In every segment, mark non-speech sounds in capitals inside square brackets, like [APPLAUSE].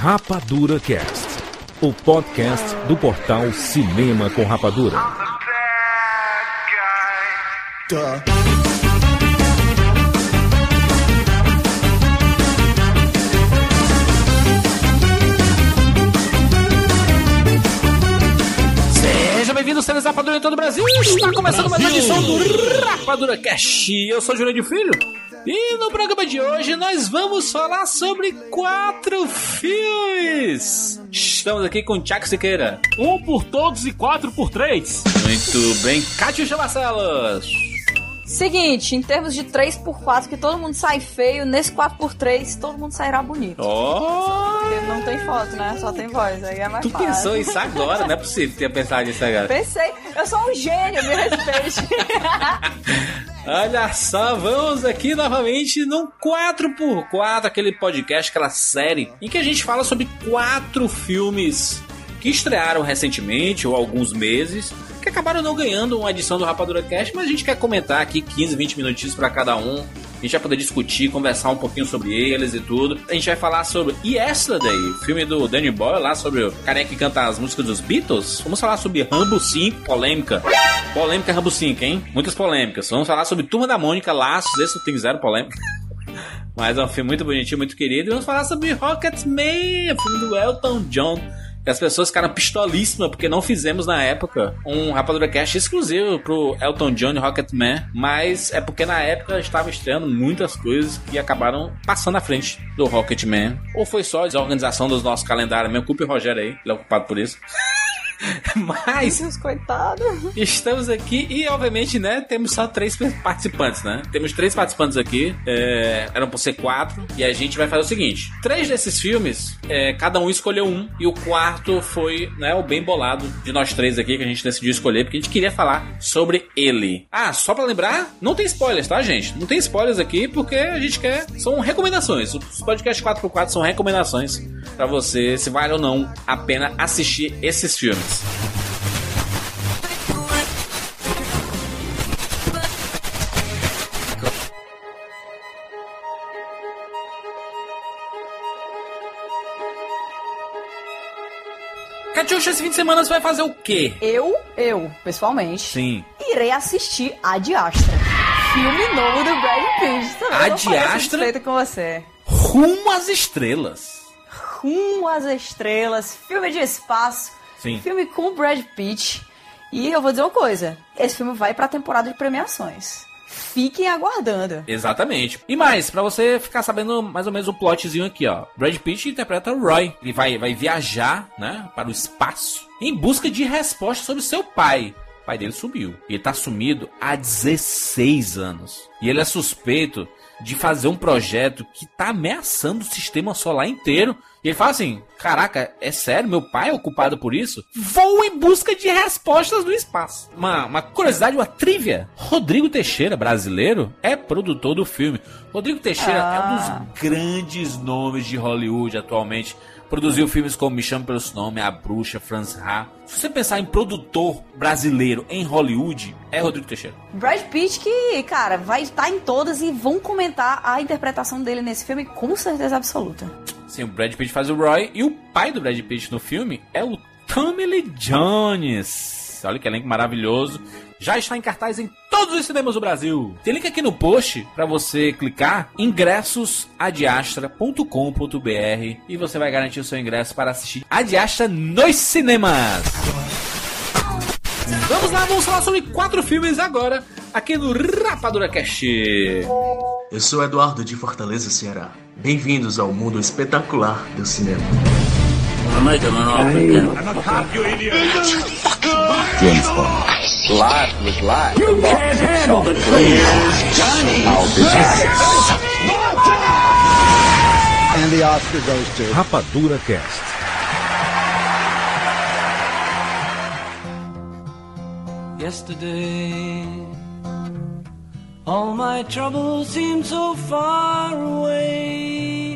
Rapadura Cast, o podcast do portal Cinema com Rapadura. Seja bem-vindo, Cenas Rapadura em todo o Brasil. Está começando mais uma edição do Rapadura Cast. Eu sou Júlio de Filho. E no programa de hoje nós vamos falar sobre quatro filmes. Estamos aqui com o Tiago Siqueira. Um por todos e quatro por três. Muito bem, Cátia Barcelos. Seguinte, em termos de 3x4, que todo mundo sai feio, nesse 4x3 todo mundo sairá bonito. Oh! Porque não tem foto, né? Só tem voz, aí é mais Tu fácil. pensou isso agora? Não é possível ter pensado nisso agora. Pensei, eu sou um gênio, me respeite. [LAUGHS] Olha só, vamos aqui novamente no 4x4, aquele podcast, aquela série em que a gente fala sobre quatro filmes que estrearam recentemente ou alguns meses, que acabaram não ganhando uma edição do Rapadura Cast, mas a gente quer comentar aqui 15, 20 minutinhos para cada um. A gente vai poder discutir, conversar um pouquinho sobre eles e tudo. A gente vai falar sobre Yesterday, filme do Danny Boyle, lá sobre o careca que canta as músicas dos Beatles. Vamos falar sobre Rambo 5, polêmica. Polêmica Rambo 5, hein? Muitas polêmicas. Vamos falar sobre Turma da Mônica, Laços, esse tem zero polêmica. [LAUGHS] Mas é um filme muito bonitinho, muito querido. E vamos falar sobre Rocketman, filme do Elton John. As pessoas ficaram pistolíssimas porque não fizemos na época um Rapadura Cast exclusivo pro Elton John e Rocketman. Mas é porque na época estava estreando muitas coisas que acabaram passando à frente do Rocketman. Ou foi só a desorganização dos nossos calendários. Meu culpa o Rogério aí, ele é ocupado por isso. [LAUGHS] Mas Deus, coitado. Estamos aqui e, obviamente, né, temos só três participantes, né? Temos três participantes aqui, é, eram por ser quatro, e a gente vai fazer o seguinte: três desses filmes, é, cada um escolheu um, e o quarto foi, né, o bem bolado de nós três aqui que a gente decidiu escolher, porque a gente queria falar sobre ele. Ah, só pra lembrar, não tem spoilers, tá, gente? Não tem spoilers aqui, porque a gente quer. São recomendações. Os podcasts 4x4 são recomendações pra você, se vale ou não a pena assistir esses filmes. Catiuxa, esse fim de semana você vai fazer o quê? Eu, eu, pessoalmente, Sim. irei assistir A Diastra. Filme novo do Brad Pitt. Também A Diastra? suspeita com você. Rumo às estrelas. Rumo às estrelas, filme de espaço, Sim. filme com o Brad Pitt. E eu vou dizer uma coisa: esse filme vai pra temporada de premiações. Fiquem aguardando. Exatamente. E mais, pra você ficar sabendo mais ou menos o plotzinho aqui, ó. Brad Pitt interpreta o Roy. Ele vai, vai viajar, né, para o espaço em busca de respostas sobre seu pai. O pai dele sumiu. E ele tá sumido há 16 anos. E ele é suspeito de fazer um projeto que tá ameaçando o sistema solar inteiro. E ele fala assim: Caraca, é sério? Meu pai é o culpado por isso? Vou em busca de respostas no espaço. Uma, uma curiosidade, uma trivia: Rodrigo Teixeira, brasileiro, é produtor do filme. Rodrigo Teixeira é um Ah. dos grandes nomes de Hollywood atualmente. Produziu filmes como Me Chame Pelo Seu Nome, A Bruxa, Franz Ha. Se você pensar em produtor brasileiro em Hollywood, é Rodrigo Teixeira. Brad Pitt que, cara, vai estar em todas e vão comentar a interpretação dele nesse filme com certeza absoluta. Sim, o Brad Pitt faz o Roy e o pai do Brad Pitt no filme é o Tommy Lee Jones. Olha que elenco maravilhoso. Já está em cartaz em todos os cinemas do Brasil. Tem link aqui no post para você clicar ingressosadiastra.com.br e você vai garantir o seu ingresso para assistir Adiastra nos cinemas. Vamos lá, vamos falar sobre quatro filmes agora aqui no Rapadura Cast. Eu sou Eduardo de Fortaleza, Ceará. Bem-vindos ao mundo espetacular do cinema. I made them an offer. I'm a cop, you idiot. James Bond. Life was life. You can't handle the truth. Johnny. I'll be back. And the Oscar goes to Rapadura Cast. Yesterday, all my troubles seemed so far away.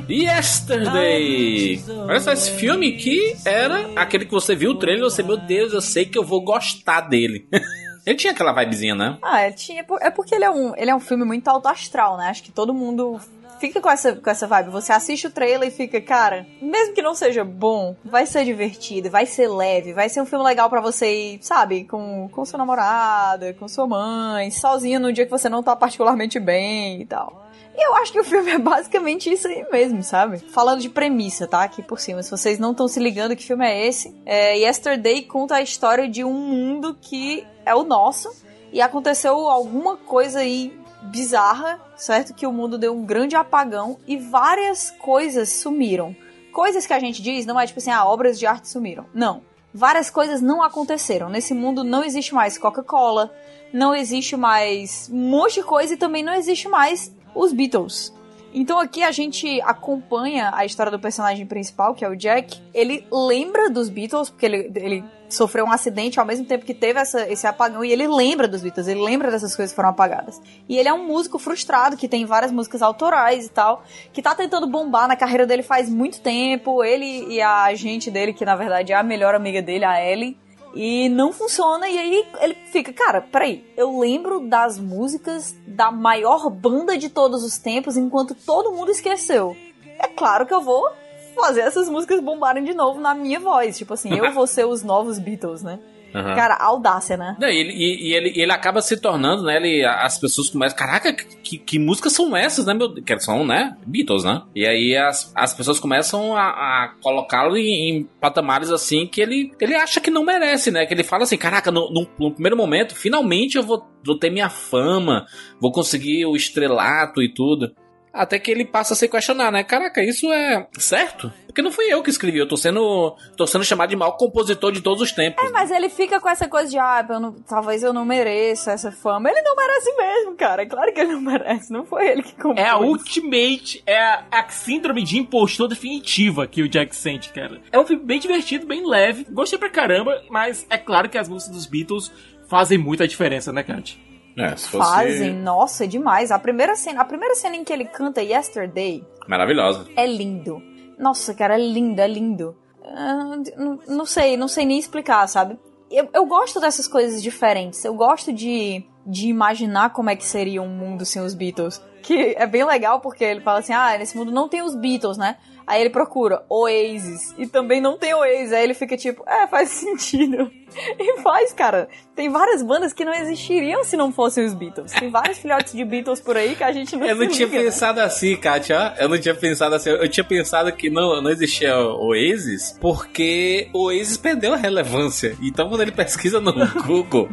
Yesterday! Olha só, esse filme que era aquele que você viu o trailer e você, meu Deus, eu sei que eu vou gostar dele. [LAUGHS] Ele tinha aquela vibezinha, né? Ah, é, tinha, é porque ele é, um, ele é um filme muito alto astral, né? Acho que todo mundo fica com essa, com essa vibe. Você assiste o trailer e fica, cara, mesmo que não seja bom, vai ser divertido, vai ser leve, vai ser um filme legal para você ir, sabe, com, com sua namorada, com sua mãe, sozinho no dia que você não tá particularmente bem e tal. E eu acho que o filme é basicamente isso aí mesmo, sabe? Falando de premissa, tá? Aqui por cima. Se vocês não estão se ligando que filme é esse, é Yesterday conta a história de um mundo que é o nosso e aconteceu alguma coisa aí bizarra, certo? Que o mundo deu um grande apagão e várias coisas sumiram. Coisas que a gente diz não é tipo assim, ah, obras de arte sumiram. Não. Várias coisas não aconteceram. Nesse mundo não existe mais Coca-Cola, não existe mais um monte de coisa e também não existe mais os Beatles. Então aqui a gente acompanha a história do personagem principal, que é o Jack. Ele lembra dos Beatles, porque ele, ele sofreu um acidente ao mesmo tempo que teve essa, esse apagão, e ele lembra dos Beatles, ele lembra dessas coisas que foram apagadas. E ele é um músico frustrado, que tem várias músicas autorais e tal, que tá tentando bombar na carreira dele faz muito tempo. Ele e a agente dele, que na verdade é a melhor amiga dele, a Ellie, e não funciona, e aí ele fica, cara, peraí, eu lembro das músicas da maior banda de todos os tempos, enquanto todo mundo esqueceu. É claro que eu vou fazer essas músicas bombarem de novo na minha voz. Tipo assim, eu vou ser os novos Beatles, né? Uhum. Cara, audácia, né? Não, e, ele, e, e ele, ele acaba se tornando, né? Ele, as pessoas começam, caraca, que, que músicas são essas, né, meu? Que são, né? Beatles, né? E aí as, as pessoas começam a, a colocá-lo em, em, patamares assim que ele, ele acha que não merece, né? Que ele fala assim, caraca, no, no, no primeiro momento, finalmente eu vou, vou ter minha fama, vou conseguir o estrelato e tudo. Até que ele passa a se questionar, né? Caraca, isso é certo? Porque não fui eu que escrevi, eu tô sendo, tô sendo chamado de maior compositor de todos os tempos. É, mas ele fica com essa coisa de, ah, eu não, talvez eu não mereça essa fama. Ele não merece mesmo, cara. É claro que ele não [LAUGHS] merece, não foi ele que compôs. É a ultimate, é a, a síndrome de impostor definitiva que o Jack sente, cara. É um filme bem divertido, bem leve, gostei pra caramba, mas é claro que as músicas dos Beatles fazem muita diferença, né, Kat? É, se fosse... Fazem, nossa, é demais. A primeira cena, a primeira cena em que ele canta Yesterday Maravilhosa. é lindo. Nossa, cara, é lindo, é lindo. Ah, não, não sei, não sei nem explicar, sabe? Eu, eu gosto dessas coisas diferentes. Eu gosto de, de imaginar como é que seria um mundo sem os Beatles. Que é bem legal porque ele fala assim: ah, nesse mundo não tem os Beatles, né? Aí ele procura Oasis e também não tem Oasis. Aí ele fica tipo, é, faz [LAUGHS] sentido. E faz, cara. Tem várias bandas que não existiriam se não fossem os Beatles. Tem vários filhotes de Beatles por aí que a gente não Eu não tinha liga, né? pensado assim, Kátia. Eu não tinha pensado assim. Eu tinha pensado que não, não existia Oasis porque o Oasis perdeu a relevância. Então quando ele pesquisa no [LAUGHS] Google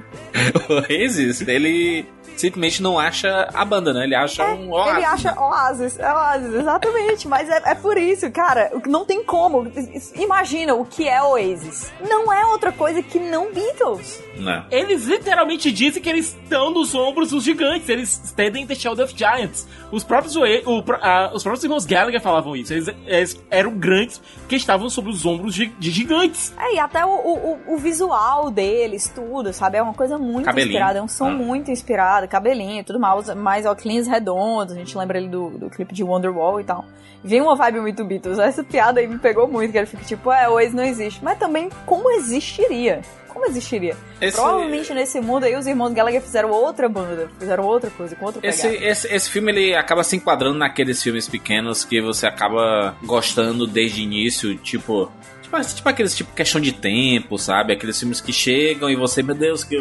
Oasis, ele simplesmente não acha a banda, né? Ele acha um É, Ele acha Oasis, é Oasis, exatamente. Mas é, é por isso, cara, o não tem como. Imagina o que é Oasis. Não é outra coisa que não Beatles. Né? Eles literalmente dizem que eles estão nos ombros dos gigantes, eles estendem The Shadow of Giants. Os próprios, o pro- ah, os próprios irmãos Gallagher falavam isso, eles, eles eram grandes que estavam sobre os ombros de, de gigantes. É, e até o, o, o visual deles, tudo, sabe? É uma coisa muito Cabelinho. inspirada, é um som Ah. muito inspirado, cabelinho, tudo mais, mais óculos redondos, a gente lembra ele do, do clipe de Wonderwall e tal. Vem uma vibe muito Beatles, essa piada aí me pegou muito, que ele fica tipo, é, o Oasis não existe. Mas também, como existiria? Como existiria? Esse- Provavelmente nesse mundo aí os irmãos Gallagher fizeram outra banda, fizeram outra coisa, com outra Esse, esse, esse filme ele acaba se enquadrando naqueles filmes pequenos que você acaba gostando desde o início, tipo. Tipo, tipo aqueles tipo questão de tempo, sabe? Aqueles filmes que chegam e você, meu Deus, que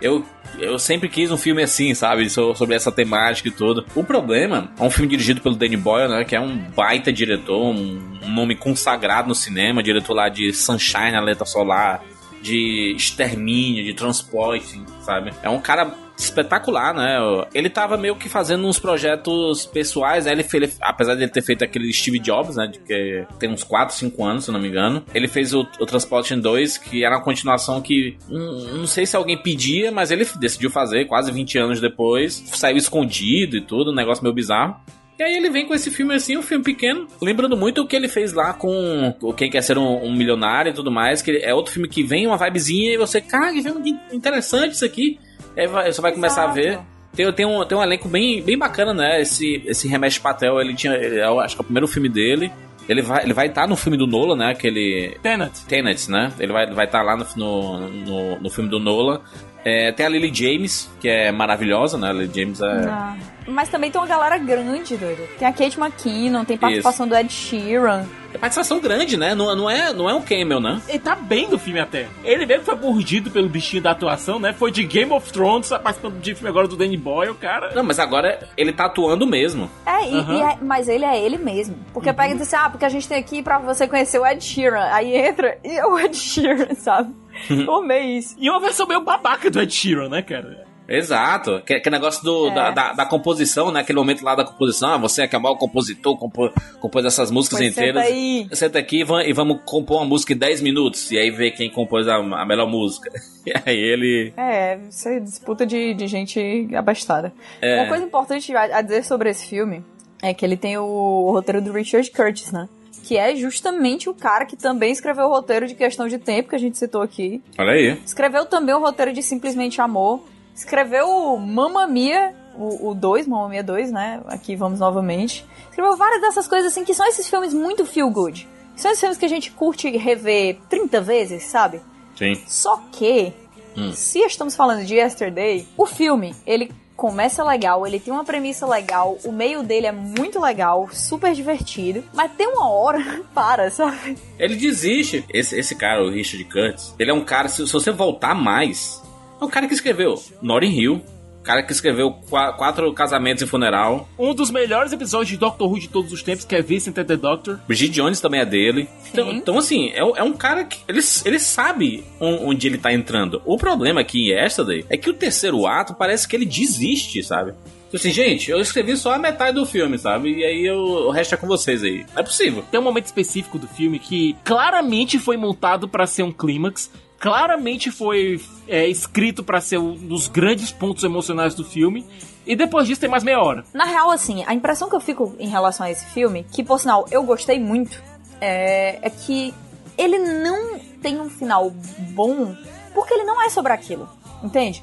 eu, eu, sempre quis um filme assim, sabe? So- Sobre essa temática e tudo. O problema é um filme dirigido pelo Danny Boyle, né? Que é um baita diretor, um, nome consagrado no cinema, diretor lá de Sunshine, Alerta Solar, de Extermínio, de Transporting, sabe? É um cara espetacular, né? Ele tava meio que fazendo uns projetos pessoais, né? Ele fez, apesar de ele ter feito aquele Steve Jobs, né? De que tem uns 4, 5 anos, se não me engano. Ele fez o, o Transporting 2, que era uma continuação que hum, não sei se alguém pedia, mas ele decidiu fazer quase 20 anos depois. Saiu escondido e tudo, um negócio meio bizarro. E aí ele vem com esse filme assim, um filme pequeno, lembrando muito o que ele fez lá com o Quem Quer Ser um, um Milionário e tudo mais, que é outro filme que vem uma vibezinha e você, cara, que filme interessante isso aqui. Aí vai- você vai começar a ver. Tem, tem, um, tem um elenco bem, bem bacana, né? Esse, esse Remesh Patel, ele tinha. ele- eu acho que é o primeiro filme dele. Ele vai estar ele vai estar no filme do Nolan, né? Aquele. Tenet. Tenet, né? Ele vai estar vai estar lá no, no, no, no filme do Nolan. É, tem a Lily James, que é maravilhosa, né? A Lily James é. Ah. Mas também tem uma galera grande, doido. Tem a Kate McKinnon, tem participação do Ed Sheeran. É participação grande, né? Não, não, é, não é um camel, né? Ele tá bem no filme até. Ele mesmo foi mordido pelo bichinho da atuação, né? Foi de Game of Thrones, tá participando de filme agora do Danny Boyle, cara. Não, mas agora ele tá atuando mesmo. É, e, Aham. e é- mas ele é ele mesmo. Porque pega e diz assim, ah, porque a gente tem aqui pra você conhecer o Ed Sheeran. Aí entra e é o Ed Sheeran, [LAUGHS] sabe? [LAUGHS] Amei isso. E uma versão meio babaca do Ed Sheeran, né, cara? Exato. Que, que negócio do, É. da, da, da composição, né? Aquele momento lá da composição. Ah, você é que é o maior compositor, compô, compôs essas músicas Mas inteiras. senta aí. Senta aqui e va- vamos compor uma música em 10 minutos. E aí ver quem compôs a, a melhor música. [LAUGHS] E aí ele. É, isso é disputa de, de gente abastada. É. Uma coisa importante a, a dizer sobre esse filme é que ele tem o, o roteiro do Richard Curtis, né? Que é justamente o cara que também escreveu o roteiro de Questão de Tempo, que a gente citou aqui. Olha aí. Escreveu também o roteiro de Simplesmente Amor. Escreveu o Mamma Mia, o 2, Mamma Mia 2, né? Aqui vamos novamente. Escreveu várias dessas coisas assim, que são esses filmes muito feel good. São esses filmes que a gente curte rever 30 vezes, sabe? Sim. Só que, Hum. se estamos falando de Yesterday, o filme, ele começa legal, ele tem uma premissa legal, o meio dele é muito legal, super divertido, mas tem uma hora, [LAUGHS] para, sabe? Ele desiste. Esse, esse cara, o Richard Curtis, ele é um cara, se, se você voltar mais, é um cara que escreveu Notting Hill, cara que escreveu qua- quatro casamentos e funeral. Um dos melhores episódios de Doctor Who de todos os tempos, que é Vincent and the Doctor. Bridget Jones também é dele. Então, então, assim, é, um- é um cara que. Ele, ele sabe on- onde ele tá entrando. O problema aqui em Yesterday é que o terceiro ato parece que ele desiste, sabe? Tipo assim, gente, eu escrevi só a metade do filme, sabe? E aí eu- o resto é com vocês aí. Não é possível. Tem um momento específico do filme que claramente foi montado pra ser um clímax, claramente foi é, escrito pra ser um dos grandes pontos emocionais do filme, e depois disso tem mais meia hora. Na real, assim, a impressão que eu fico em relação a esse filme, que por sinal eu gostei muito, é, é que ele não tem um final bom porque ele não é sobre aquilo, entende?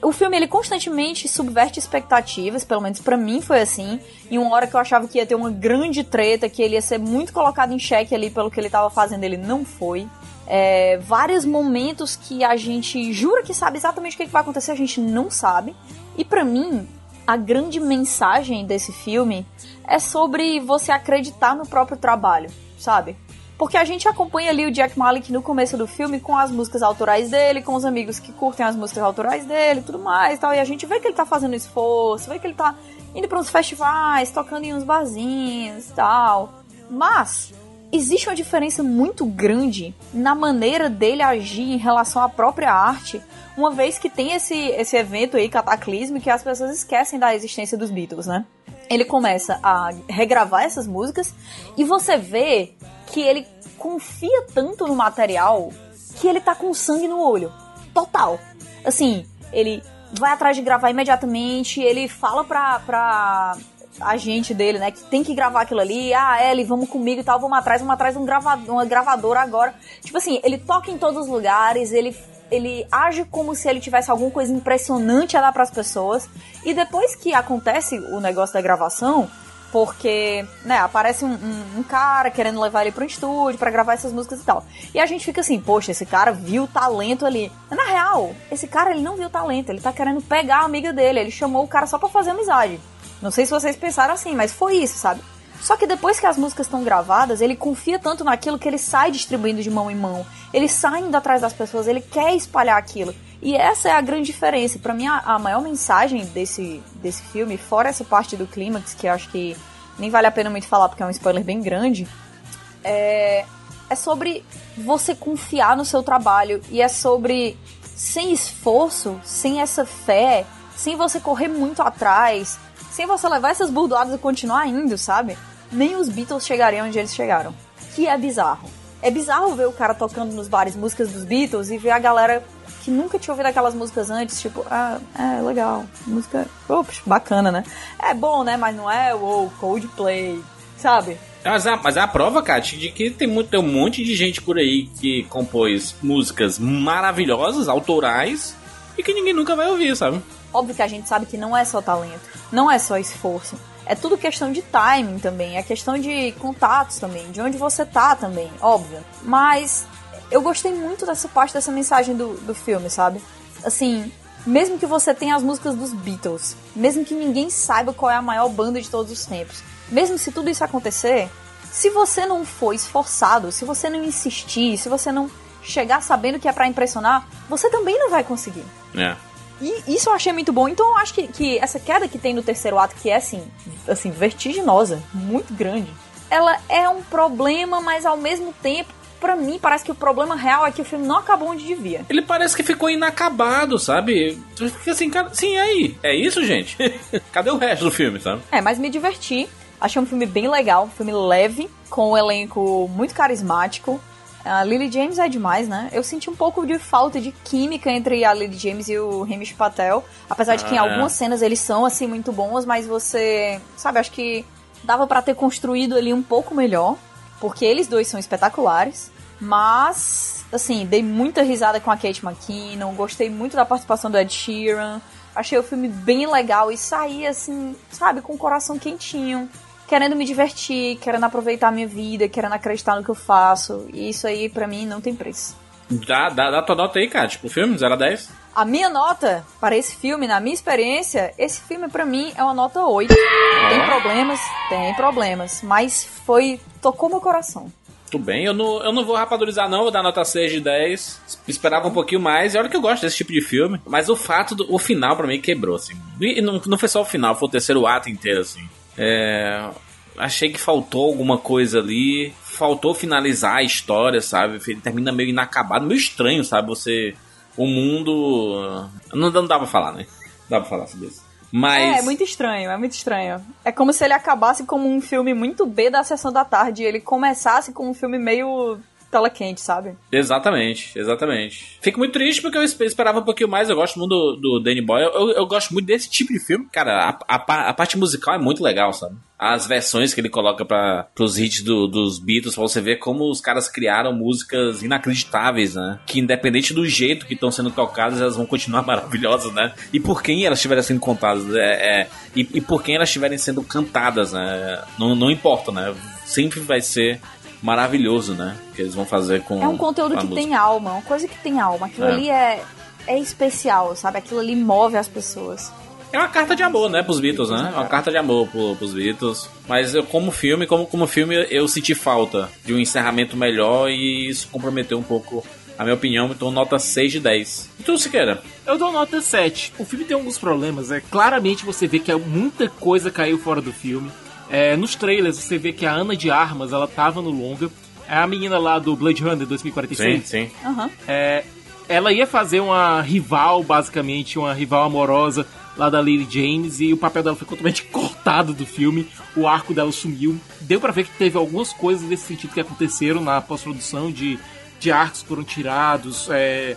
O filme ele constantemente subverte expectativas, pelo menos pra mim foi assim. Em uma hora que eu achava que ia ter uma grande treta, que ele ia ser muito colocado em xeque ali pelo que ele tava fazendo, ele não foi. É, vários momentos que a gente jura que sabe exatamente o que, que vai acontecer, a gente não sabe. E pra mim, a grande mensagem desse filme é sobre você acreditar no próprio trabalho, sabe? Porque a gente acompanha ali o Jack Malik no começo do filme com as músicas autorais dele, com os amigos que curtem as músicas autorais dele tudo mais tal. E a gente vê que ele tá fazendo esforço, vê que ele tá indo para uns festivais, tocando em uns barzinhos tal. Mas existe uma diferença muito grande na maneira dele agir em relação à própria arte, uma vez que tem esse, esse evento aí cataclísmico que as pessoas esquecem da existência dos Beatles, né? Ele começa a regravar essas músicas e você vê que ele confia tanto no material que ele tá com sangue no olho. Total. Assim, ele vai atrás de gravar imediatamente, ele fala pra, pra agente dele, né, que tem que gravar aquilo ali. Ah, Ellie, vamos comigo e tal, vamos atrás, vamos atrás de um gravador, uma gravadora agora. Tipo assim, ele toca em todos os lugares, ele ele age como se ele tivesse alguma coisa impressionante a dar pras pessoas. E depois que acontece o negócio da gravação, porque, né, aparece um, um- um cara querendo levar ele pro estúdio pra gravar essas músicas e tal. E a gente fica assim, poxa, esse cara viu o talento ali. Mas, na real, esse cara ele não viu talento, ele tá querendo pegar a amiga dele, ele chamou o cara só pra fazer amizade. Não sei se vocês pensaram assim, mas foi isso, sabe? Só que depois que as músicas estão gravadas, ele confia tanto naquilo que ele sai distribuindo de mão em mão. Ele sai indo atrás das pessoas, ele quer espalhar aquilo. E essa é a grande diferença. Pra mim, a, a maior mensagem desse, desse filme, fora essa parte do clímax, que eu acho que nem vale a pena muito falar porque é um spoiler bem grande, é, é sobre você confiar no seu trabalho e é sobre sem esforço, sem essa fé, sem você correr muito atrás, sem você levar essas burdoadas e continuar indo, sabe? Nem os Beatles chegariam onde eles chegaram. Que é bizarro. É bizarro ver o cara tocando nos bares músicas dos Beatles e ver a galera que nunca tinha ouvido aquelas músicas antes, tipo, ah, é legal, música, ops, bacana, né? É bom, né? Mas não é o Coldplay, sabe? Mas é, mas a prova, Kat, de que tem, muito, tem um monte de gente por aí que compôs músicas maravilhosas, autorais, e que ninguém nunca vai ouvir, sabe? Óbvio que a gente sabe que não é só talento, não é só esforço. É tudo questão de timing também, é questão de contatos também, de onde você tá também, óbvio. Mas eu gostei muito dessa parte dessa mensagem do, do filme, sabe? Assim, mesmo que você tenha as músicas dos Beatles, mesmo que ninguém saiba qual é a maior banda de todos os tempos, mesmo se tudo isso acontecer, se você não for esforçado, se você não insistir, se você não chegar sabendo que é pra impressionar, você também não vai conseguir. É. E isso eu achei muito bom. Então eu acho que, que essa queda que tem no terceiro ato, que é assim, assim, vertiginosa, muito grande, ela é um problema, mas ao mesmo tempo, pra mim, parece que o problema real é que o filme não acabou onde devia. Ele parece que ficou inacabado, sabe? Fica assim, cara, sim, e aí? É isso, gente? [LAUGHS] Cadê o resto do filme, sabe? É, mas me diverti. Achei um filme bem legal, um filme leve, com um elenco muito carismático. A Lily James é demais, né? Eu senti um pouco de falta de química entre a Lily James e o Hamish Patel. Apesar de que em Ah, é. algumas cenas eles são, assim, muito bons, mas você... Sabe, acho que dava pra ter construído ali um pouco melhor. Porque eles dois são espetaculares. Mas, assim, dei muita risada com a Kate McKinnon. Gostei muito da participação do Ed Sheeran. Achei o filme bem legal e saí, assim, sabe, com o coração quentinho querendo me divertir, querendo aproveitar a minha vida, querendo acreditar no que eu faço. E isso aí, pra mim, não tem preço. Dá, dá, dá tua nota aí, cara. Tipo, filme 0 a 10. A minha nota para esse filme, na minha experiência, esse filme pra mim é uma nota 8. Tem problemas? Tem problemas. Mas foi. tocou meu coração. Tudo bem, eu não, eu não vou rapadurizar não, vou dar nota 6 de 10. Esperava um pouquinho mais, e olha que eu gosto desse tipo de filme. Mas o fato do o final pra mim quebrou, assim. E não, não foi só o final, foi o terceiro ato inteiro, assim. É, achei que faltou alguma coisa ali. Faltou finalizar a história, sabe? Ele termina meio inacabado, meio estranho, sabe? Você. O mundo. Não, não dá pra falar, né? Não dá pra falar sobre isso. Mas. É, é muito estranho, é muito estranho. É como se ele acabasse como um filme muito B da sessão da tarde e ele começasse com um filme meio tela quente, sabe? Exatamente, exatamente. Fico muito triste porque eu espe- esperava um pouquinho mais. Eu gosto muito do, do Danny Boyle. Eu, eu gosto muito desse tipo de filme. Cara, a, a, a parte musical é muito legal, sabe? As versões que ele coloca para os hits do- dos Beatles, pra você ver como os caras criaram músicas inacreditáveis, né? Que independente do jeito que estão sendo tocadas, elas vão continuar [LAUGHS] maravilhosas, né? E por quem elas estiverem sendo contadas, é, é, e, e por quem elas estiverem sendo cantadas, né? Não, não importa, né? Sempre vai ser maravilhoso, né? Que eles vão fazer com É um conteúdo que música. tem alma, uma coisa que tem alma. Aquilo É. ali é, é especial, sabe? Aquilo ali move as pessoas. É uma carta de amor, né, pros Beatles, né? É uma carta de amor pro, pros Beatles. Mas eu, como filme, como, como filme, eu senti falta de um encerramento melhor e isso comprometeu um pouco a minha opinião. Então, nota 6 de 10. E tu, Siqueira? Eu dou nota 7. O filme tem alguns problemas. É claramente você vê que muita coisa caiu fora do filme. É, nos trailers você vê que a Ana de Armas ela tava no longa. É a menina lá do Blade Runner 2046. sim. Aham. É, ela ia fazer uma rival, basicamente, uma rival amorosa lá da Lily James e o papel dela foi totalmente [LAUGHS] cortado do filme, o arco dela sumiu. Deu pra ver que teve algumas coisas nesse sentido que aconteceram na pós-produção de, de arcos que foram tirados. é,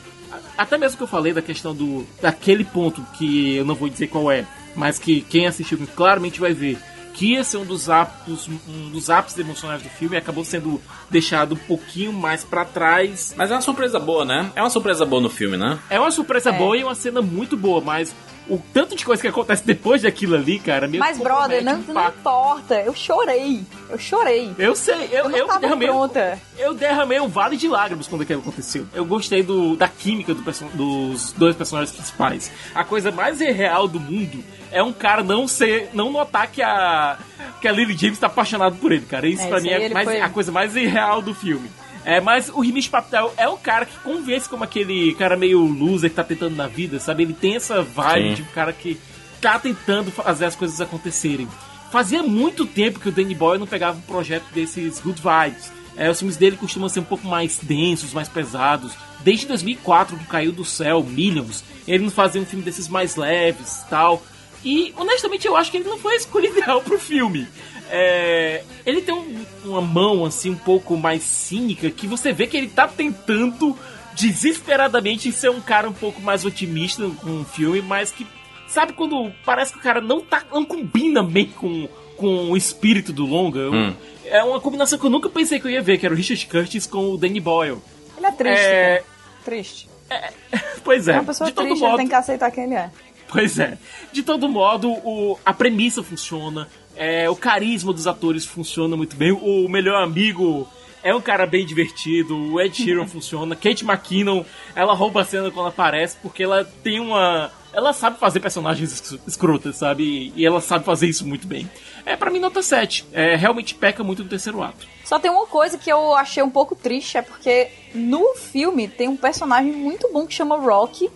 até mesmo que eu falei da questão do daquele ponto que eu não vou dizer qual é, mas que quem assistiu claramente vai ver que ia ser um dos ápices, um dos ápices emocionais do filme acabou sendo deixado um pouquinho mais pra trás Mas é uma surpresa boa, né? É uma surpresa boa no filme, né? é uma surpresa É. boa e uma cena muito boa, mas o tanto de coisa que acontece [LAUGHS] depois daquilo ali, cara, meio Mas, brother, não, não importa. Eu chorei. Eu chorei. Eu sei, eu, Eu não eu, derramei, pronta. eu derramei um vale de lágrimas quando aquilo aconteceu. Eu gostei do, da química do dos dois personagens principais. A coisa mais irreal do mundo é um cara não ser, não notar que a que a Lily James tá apaixonado por ele, cara. Isso É, pra isso mim é mais, foi- a coisa mais irreal do filme. É, mas o Himish Patel é um cara que convence como aquele cara meio loser que tá tentando na vida, sabe? Ele tem essa vibe Sim. de um cara que tá tentando fazer as coisas acontecerem. Fazia muito tempo que o Danny Boyle não pegava um projeto desses good vibes. É, os filmes dele costumam ser um pouco mais densos, mais pesados. Desde 2004, que caiu do céu, Millions, ele não fazia um filme desses mais leves tal. E, honestamente, eu acho que ele não foi a escolha ideal pro filme. É, ele tem um- uma mão, assim, um pouco mais cínica, que você vê que ele tá tentando desesperadamente ser um cara um pouco mais otimista com o filme, mas que sabe quando parece que o cara não tá não combina bem com, com o espírito do longa. Hum. É uma combinação que eu nunca pensei que eu ia ver, que era o Richard Curtis com o Danny Boyle. Ele é triste. É. Triste. [LAUGHS] pois é, É uma pessoa de todo triste, ele modo, tem que aceitar quem ele é. Pois é. De todo modo, o, a premissa funciona, é, o carisma dos atores funciona muito bem. O melhor amigo é um cara bem divertido, o Ed Sheeran [LAUGHS] funciona, Kate McKinnon, ela rouba a cena quando aparece porque ela tem uma ela sabe fazer personagens es- escrotas, sabe? E ela sabe fazer isso muito bem. É, pra mim, nota 7. É, realmente peca muito no terceiro ato. Só tem uma coisa que eu achei um pouco triste, é porque no filme tem um personagem muito bom que chama Rock,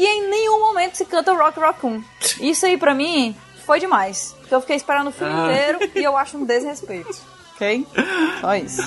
e em nenhum momento se canta Rock Raccoon. Isso aí pra mim foi demais. Porque eu fiquei esperando o filme Ah. inteiro e eu acho um desrespeito. Ok? Só isso.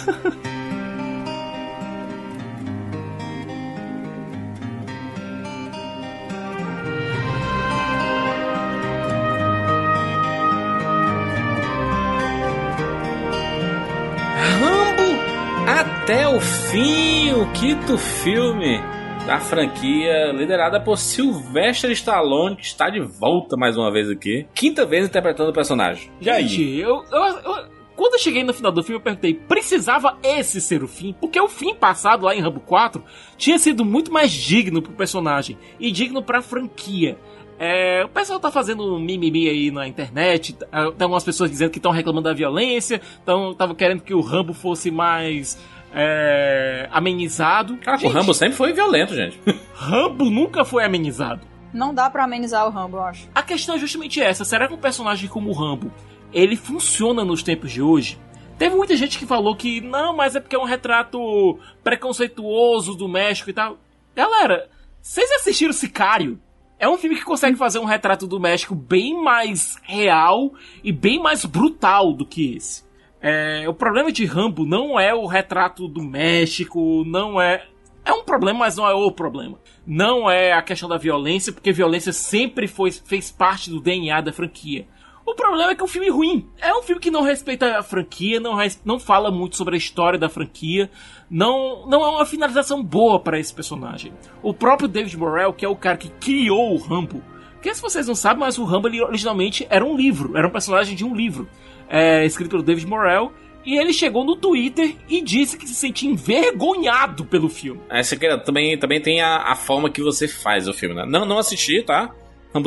Rambo até o fim, o quinto filme da franquia, liderada por Sylvester Stallone, que está de volta mais uma vez aqui. Quinta vez interpretando o personagem. E aí? Eu, eu- eu- quando eu cheguei no final do filme, eu perguntei: precisava esse ser o fim? Porque o fim passado lá em Rambo 4 tinha sido muito mais digno pro personagem e digno pra franquia. É, o pessoal tá fazendo mimimi aí na internet, tá- tem algumas pessoas dizendo que estão reclamando da violência, então tava querendo que o Rambo fosse mais é, amenizado. Cara, o Gente, Rambo sempre foi violento, gente. [LAUGHS] Rambo nunca foi amenizado. Não dá pra amenizar o Rambo, eu acho. A questão é justamente essa. Será que um personagem como o Rambo, ele funciona nos tempos de hoje? Teve muita gente que falou que não, mas é porque é um retrato preconceituoso do México e tal. Galera, vocês assistiram Sicário? É um filme que consegue fazer um retrato do México bem mais real e bem mais brutal do que esse. É, o problema de Rambo não é o retrato do México, não é. É um problema, mas não é o problema. Não é a questão da violência, porque violência sempre foi, fez parte do DNA da franquia. O problema é que é um filme ruim. É um filme que não respeita a franquia, não, não fala muito sobre a história da franquia, não, não é uma finalização boa para esse personagem. O próprio David Morrell, que é o cara que criou o Rambo, porque se vocês não sabem, mas o Rambo ele, originalmente era um livro, era um personagem de um livro, é, escrito pelo David Morrell, e ele chegou no Twitter e disse que se sentia envergonhado pelo filme. É, você quer- também, também tem a, a forma que você faz o filme, né? Não, não assisti, tá?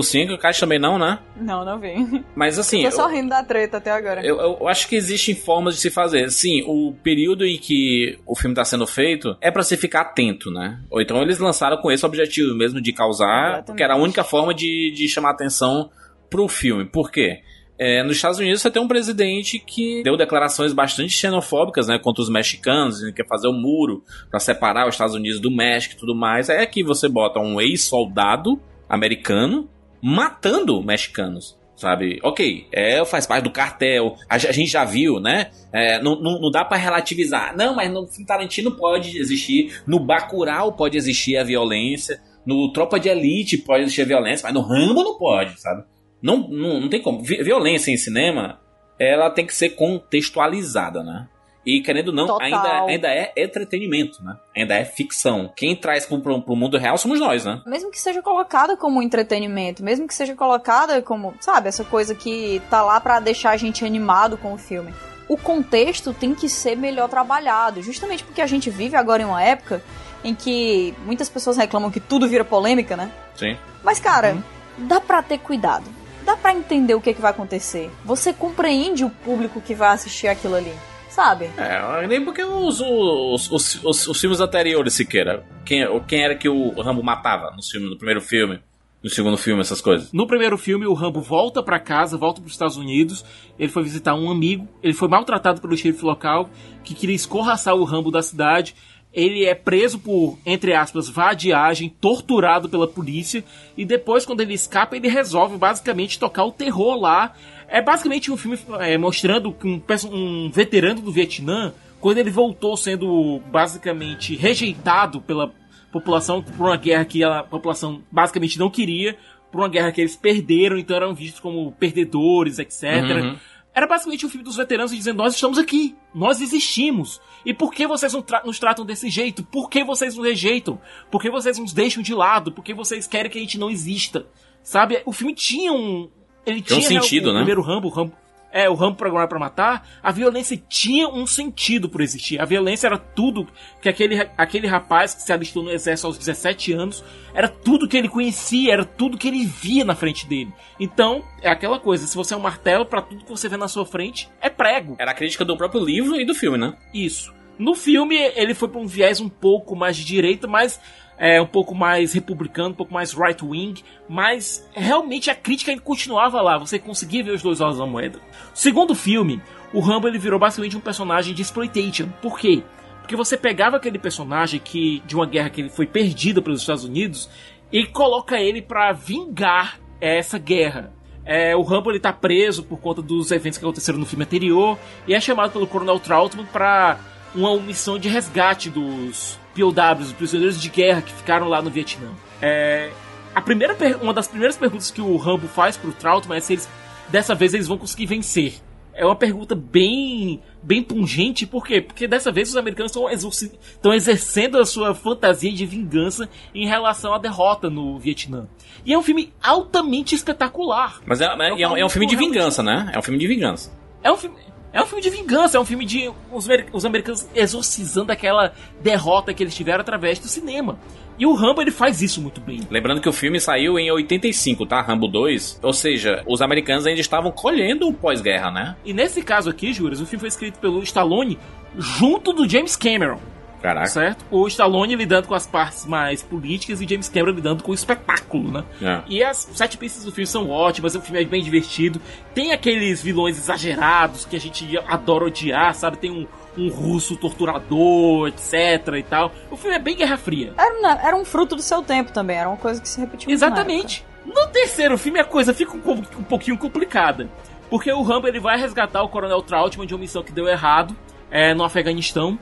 5, o Caixa também não, né? Não, não vi. Mas assim. Tô só eu- rindo da treta até agora. Eu, eu acho que existem formas de se fazer. Sim, o período em que o filme está sendo feito é para você ficar atento, né? Ou então eles lançaram com esse objetivo mesmo de causar, Exatamente. porque era a única forma de, de chamar atenção pro filme. Por quê? É, nos Estados Unidos você tem um presidente que deu declarações bastante xenofóbicas, né, contra os mexicanos, ele quer fazer um muro para separar os Estados Unidos do México e tudo mais. Aí aqui você bota um ex-soldado americano matando mexicanos. Sabe? Ok, é, faz parte do cartel. A, a gente já viu, né? É, não, não, não dá pra relativizar. Não, mas no Tarantino pode existir. No Bacurau pode existir a violência. No Tropa de Elite pode existir a violência. Mas no Rambo não pode, sabe? Não, não, não tem como. Vi- Violência em cinema, ela tem que ser contextualizada, né? E querendo ou não, Total. ainda, ainda é entretenimento, né? Ainda é ficção. Quem traz pro, pro, pro mundo real somos nós, né? Mesmo que seja colocada como entretenimento, mesmo que seja colocada como, sabe, essa coisa que tá lá pra deixar a gente animado com o filme. O contexto tem que ser melhor trabalhado, justamente porque a gente vive agora em uma época em que muitas pessoas reclamam que tudo vira polêmica, né? Sim. Mas, cara, dá pra ter cuidado. Dá pra entender o que, que vai acontecer. Você compreende o público que vai assistir aquilo ali, sabe? É, nem porque os, os, os, os, os filmes anteriores, Siqueira. Quem, quem era que o Rambo matava no filme, no primeiro filme, no segundo filme, essas coisas? No primeiro filme, o Rambo volta pra casa, volta pros Estados Unidos. Ele foi visitar um amigo. Ele foi maltratado pelo xerife local, que queria escorraçar o Rambo da cidade. Ele é preso por, entre aspas, vadiagem, torturado pela polícia. E depois, quando ele escapa, ele resolve basicamente tocar o terror lá. É basicamente um filme é, mostrando que um, um veterano do Vietnã, quando ele voltou sendo basicamente rejeitado pela população por uma guerra que a população basicamente não queria, por uma guerra que eles perderam, então eram vistos como perdedores, etc. Uhum. Era basicamente um filme dos veteranos dizendo: Nós estamos aqui, nós existimos. E por que vocês tra- nos tratam desse jeito? Por que vocês nos rejeitam? Por que vocês nos deixam de lado? Por que vocês querem que a gente não exista? Sabe? O filme tinha um. Ele Tinha um tinha sentido, o, né? O primeiro Rambo, o Rambo. É, o Rambo Programado pra Matar, a violência tinha um sentido por existir. A violência era tudo que aquele, aquele rapaz que se alistou no exército aos 17 anos, era tudo que ele conhecia, era tudo que ele via na frente dele. Então, é aquela coisa, se você é um martelo, pra tudo que você vê na sua frente, é prego. Era a crítica do próprio livro e do filme, né? Isso. No filme, ele foi pra um viés um pouco mais de direita, mas é, um pouco mais republicano, um pouco mais right-wing, mas realmente a crítica continuava lá, você conseguia ver os dois lados da moeda. Segundo filme, o Rambo ele virou basicamente um personagem de exploitation. Por quê? Porque você pegava aquele personagem que de uma guerra que ele foi perdida pelos Estados Unidos e coloca ele para vingar essa guerra. É, o Rambo ele tá preso por conta dos eventos que aconteceram no filme anterior e é chamado pelo Coronel Troutman para uma missão de resgate dos POWs, os prisioneiros de guerra que ficaram lá no Vietnã. É, a primeira uma das primeiras perguntas que o Rambo faz pro Troutman é se eles dessa vez eles vão conseguir vencer. É uma pergunta bem bem pungente, por quê? Porque dessa vez os americanos estão exercendo a sua fantasia de vingança em relação à derrota no Vietnã. E é um filme altamente espetacular. Mas é, é, é um, é um filme de vingança, né? É um filme de vingança. É um filme. É um filme de vingança, é um filme de os, os, americanos exorcizando aquela derrota que eles tiveram através do cinema. E o Rambo ele faz isso muito bem. Lembrando que o filme saiu em 85, tá? Rambo 2. Ou seja, os americanos ainda estavam colhendo o pós-guerra, né? E nesse caso aqui, Juras, o filme foi escrito pelo Stallone junto do James Cameron. Caraca. Certo? O Stallone lidando com as partes mais políticas e James Cameron lidando com o espetáculo, né? É. E as sete pistas do filme são ótimas, o filme é bem divertido. Tem aqueles vilões exagerados que a gente adora odiar, sabe? Tem um, um russo torturador, etc e tal. O filme é bem Guerra Fria. Era, era um fruto do seu tempo também, era uma coisa que se repetiu Exatamente. No terceiro filme a coisa fica um, um pouquinho complicada. Porque o Rambo ele vai resgatar o Coronel Trautmann de uma missão que deu errado é, no Afeganistão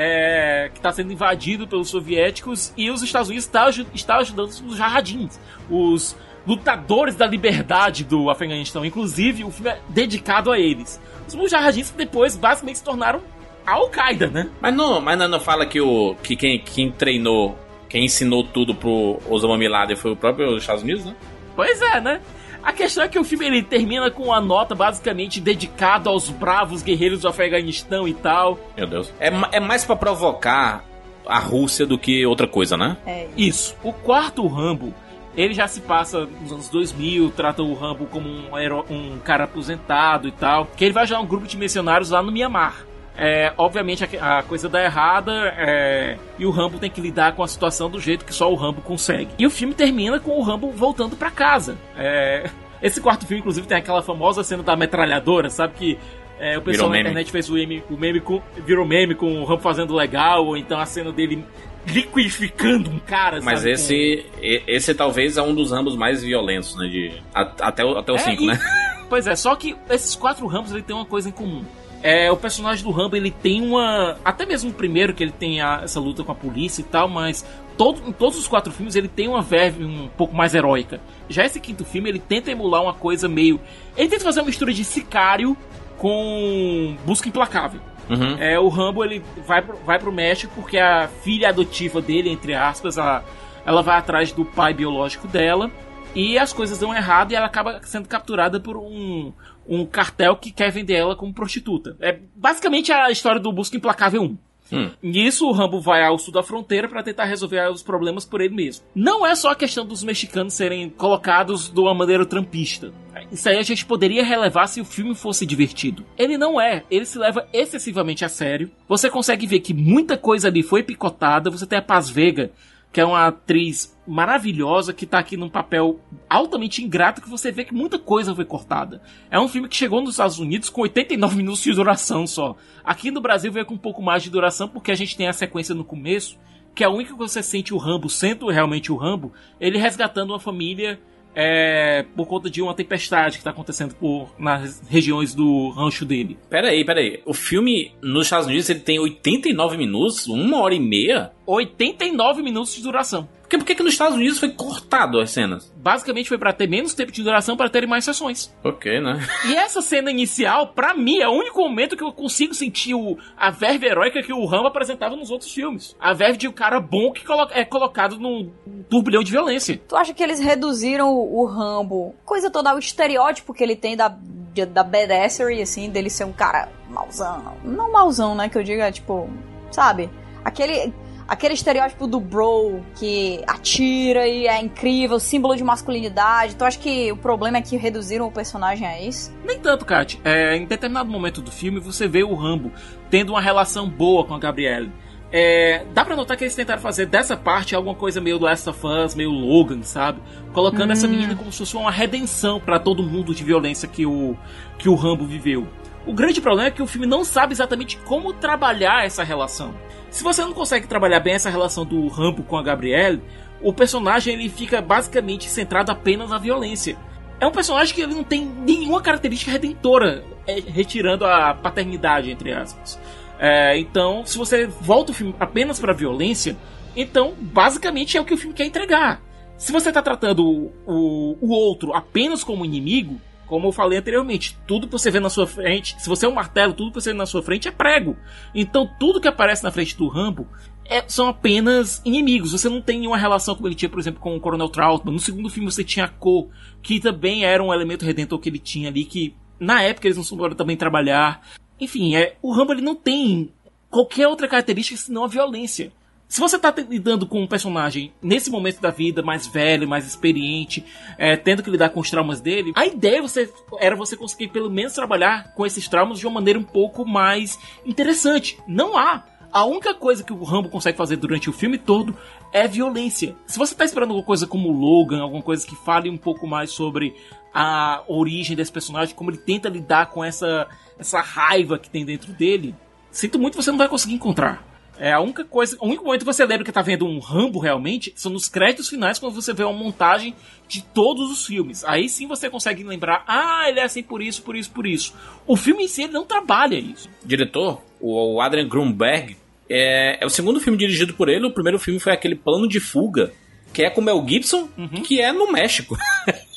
é, que está sendo invadido pelos soviéticos e os Estados Unidos estão tá, está ajudando os jarradins, os lutadores da liberdade do Afeganistão. Inclusive, o filme é dedicado a eles. Os mujahidins depois basicamente se tornaram Al-Qaeda, né? Mas não, mas não, não fala que, o, que quem, quem treinou, quem ensinou tudo pro Osama Bin Laden foi o próprio Estados Unidos, né? Pois é, né? A questão é que o filme ele termina com uma nota basicamente dedicada aos bravos guerreiros do Afeganistão e tal. Meu Deus. É, é mais para provocar a Rússia do que outra coisa, né? É isso. O quarto Rambo, ele já se passa nos anos 2000, trata o Rambo como um, um cara aposentado e tal, que ele vai ajudar um grupo de missionários lá no Mianmar. É, obviamente a, a, coisa dá errada é, e o Rambo tem que lidar com a situação do jeito que só o Rambo consegue. E o filme termina com o Rambo voltando para casa. É, esse quarto filme, inclusive, tem aquela famosa cena da metralhadora, sabe que é, o pessoal na internet fez o meme, o meme com, virou meme com o Rambo fazendo legal, ou então a cena dele liquidificando um cara. Mas sabe, esse, com... esse talvez é um dos Rambos mais violentos, né? De, até o 5, até o é, cinco, e... né? [LAUGHS] Pois é, só que esses quatro Rambos ele tem uma coisa em comum. É, o personagem do Rambo ele tem uma. Até mesmo o primeiro, que ele tem a, essa luta com a polícia e tal, mas todo, em todos os quatro filmes ele tem uma verve um pouco mais heróica. Já esse quinto filme ele tenta emular uma coisa meio. Ele tenta fazer uma mistura de sicário com busca implacável. Uhum. É, o Rambo ele vai pro, vai pro México porque a filha adotiva dele, entre aspas, ela, ela vai atrás do pai biológico dela. E as coisas dão errado e ela acaba sendo capturada por um, um cartel que quer vender ela como prostituta. É basicamente a história do Busca Implacável 1. Hum. Nisso, o Rambo vai ao sul da fronteira para tentar resolver os problemas por ele mesmo. Não é só a questão dos mexicanos serem colocados de uma maneira trampista. Isso aí a gente poderia relevar se o filme fosse divertido. Ele não é, ele se leva excessivamente a sério. Você consegue ver que muita coisa ali foi picotada. Você tem a Paz Vega que é uma atriz maravilhosa que tá aqui num papel altamente ingrato que você vê que muita coisa foi cortada. É um filme que chegou nos Estados Unidos com 89 [LAUGHS] minutos de duração só. Aqui no Brasil veio com um pouco mais de duração porque a gente tem a sequência no começo, que é a única que você sente o Rambo, sendo realmente o Rambo, ele resgatando uma família é, por conta de uma tempestade que está acontecendo por, nas regiões do rancho dele. Peraí, peraí. O filme nos Estados Unidos ele tem 89 minutos, uma hora e meia? 89 minutos de duração. Porque por que nos Estados Unidos foi cortado as cenas? Basicamente foi para ter menos tempo de duração para terem mais sessões. Ok, né? [LAUGHS] E essa cena inicial, para mim, é o único momento que eu consigo sentir o, a verve heróica que o Rambo apresentava nos outros filmes. A verve de um cara bom que colo é colocado num turbilhão de violência. Tu acha que eles reduziram o, o Rambo, coisa toda, o estereótipo que ele tem da, de, da badassery, assim, dele ser um cara mauzão. Não mauzão, né, que eu digo, é tipo, sabe? Aquele aquele estereótipo do bro que atira e é incrível, símbolo de masculinidade. Tu acha que o problema é que reduziram o personagem a isso? Nem tanto, Kat. É, em determinado momento do filme, você vê o Rambo tendo uma relação boa com a Gabrielle. É, dá pra notar que eles tentaram fazer dessa parte alguma coisa meio Last of Us, meio Logan, sabe? Colocando essa menina como se fosse uma redenção para todo mundo de violência que o, que o Rambo viveu. O grande problema é que o filme não sabe exatamente como trabalhar essa relação. Se você não consegue trabalhar bem essa relação do Rambo com a Gabrielle, o personagem ele fica basicamente centrado apenas na violência. É um personagem que ele não tem nenhuma característica redentora, é, retirando a paternidade, entre aspas. É, então, se você volta o filme apenas pra violência, então basicamente é o que o filme quer entregar. Se você tá tratando o, o outro apenas como inimigo, como eu falei anteriormente, tudo que você vê na sua frente, se você é um martelo, tudo que você vê na sua frente é prego. Então tudo que aparece na frente do Rambo é- são apenas inimigos. Você não tem nenhuma relação como ele tinha, por exemplo, com o Coronel Trautmann. No segundo filme você tinha a Ko, que também era um elemento redentor que ele tinha ali, que na época eles não souberam também trabalhar. Enfim, é, o Rambo ele não tem qualquer outra característica senão a violência. Se você tá te- lidando com um personagem nesse momento da vida, mais velho, mais experiente, é, tendo que lidar com os traumas dele, a ideia você, era você conseguir pelo menos trabalhar com esses traumas de uma maneira um pouco mais interessante. Não há. A única coisa que o Rambo consegue fazer durante o filme todo é violência. Se você tá esperando alguma coisa como Logan, alguma coisa que fale um pouco mais sobre a origem desse personagem, como ele tenta lidar com essa, essa raiva que tem dentro dele, sinto muito, você não vai conseguir encontrar. É a única coisa, o único momento que você lembra que tá vendo um Rambo realmente são nos créditos finais quando você vê uma montagem de todos os filmes. Aí sim você consegue lembrar, ah, ele é assim por isso, por isso, por isso. O filme em si ele não trabalha isso. diretor, o Adrian Grunberg, é, é o segundo filme dirigido por ele. O primeiro filme foi aquele Plano de Fuga, que é com Mel Gibson, que é no México. [LAUGHS]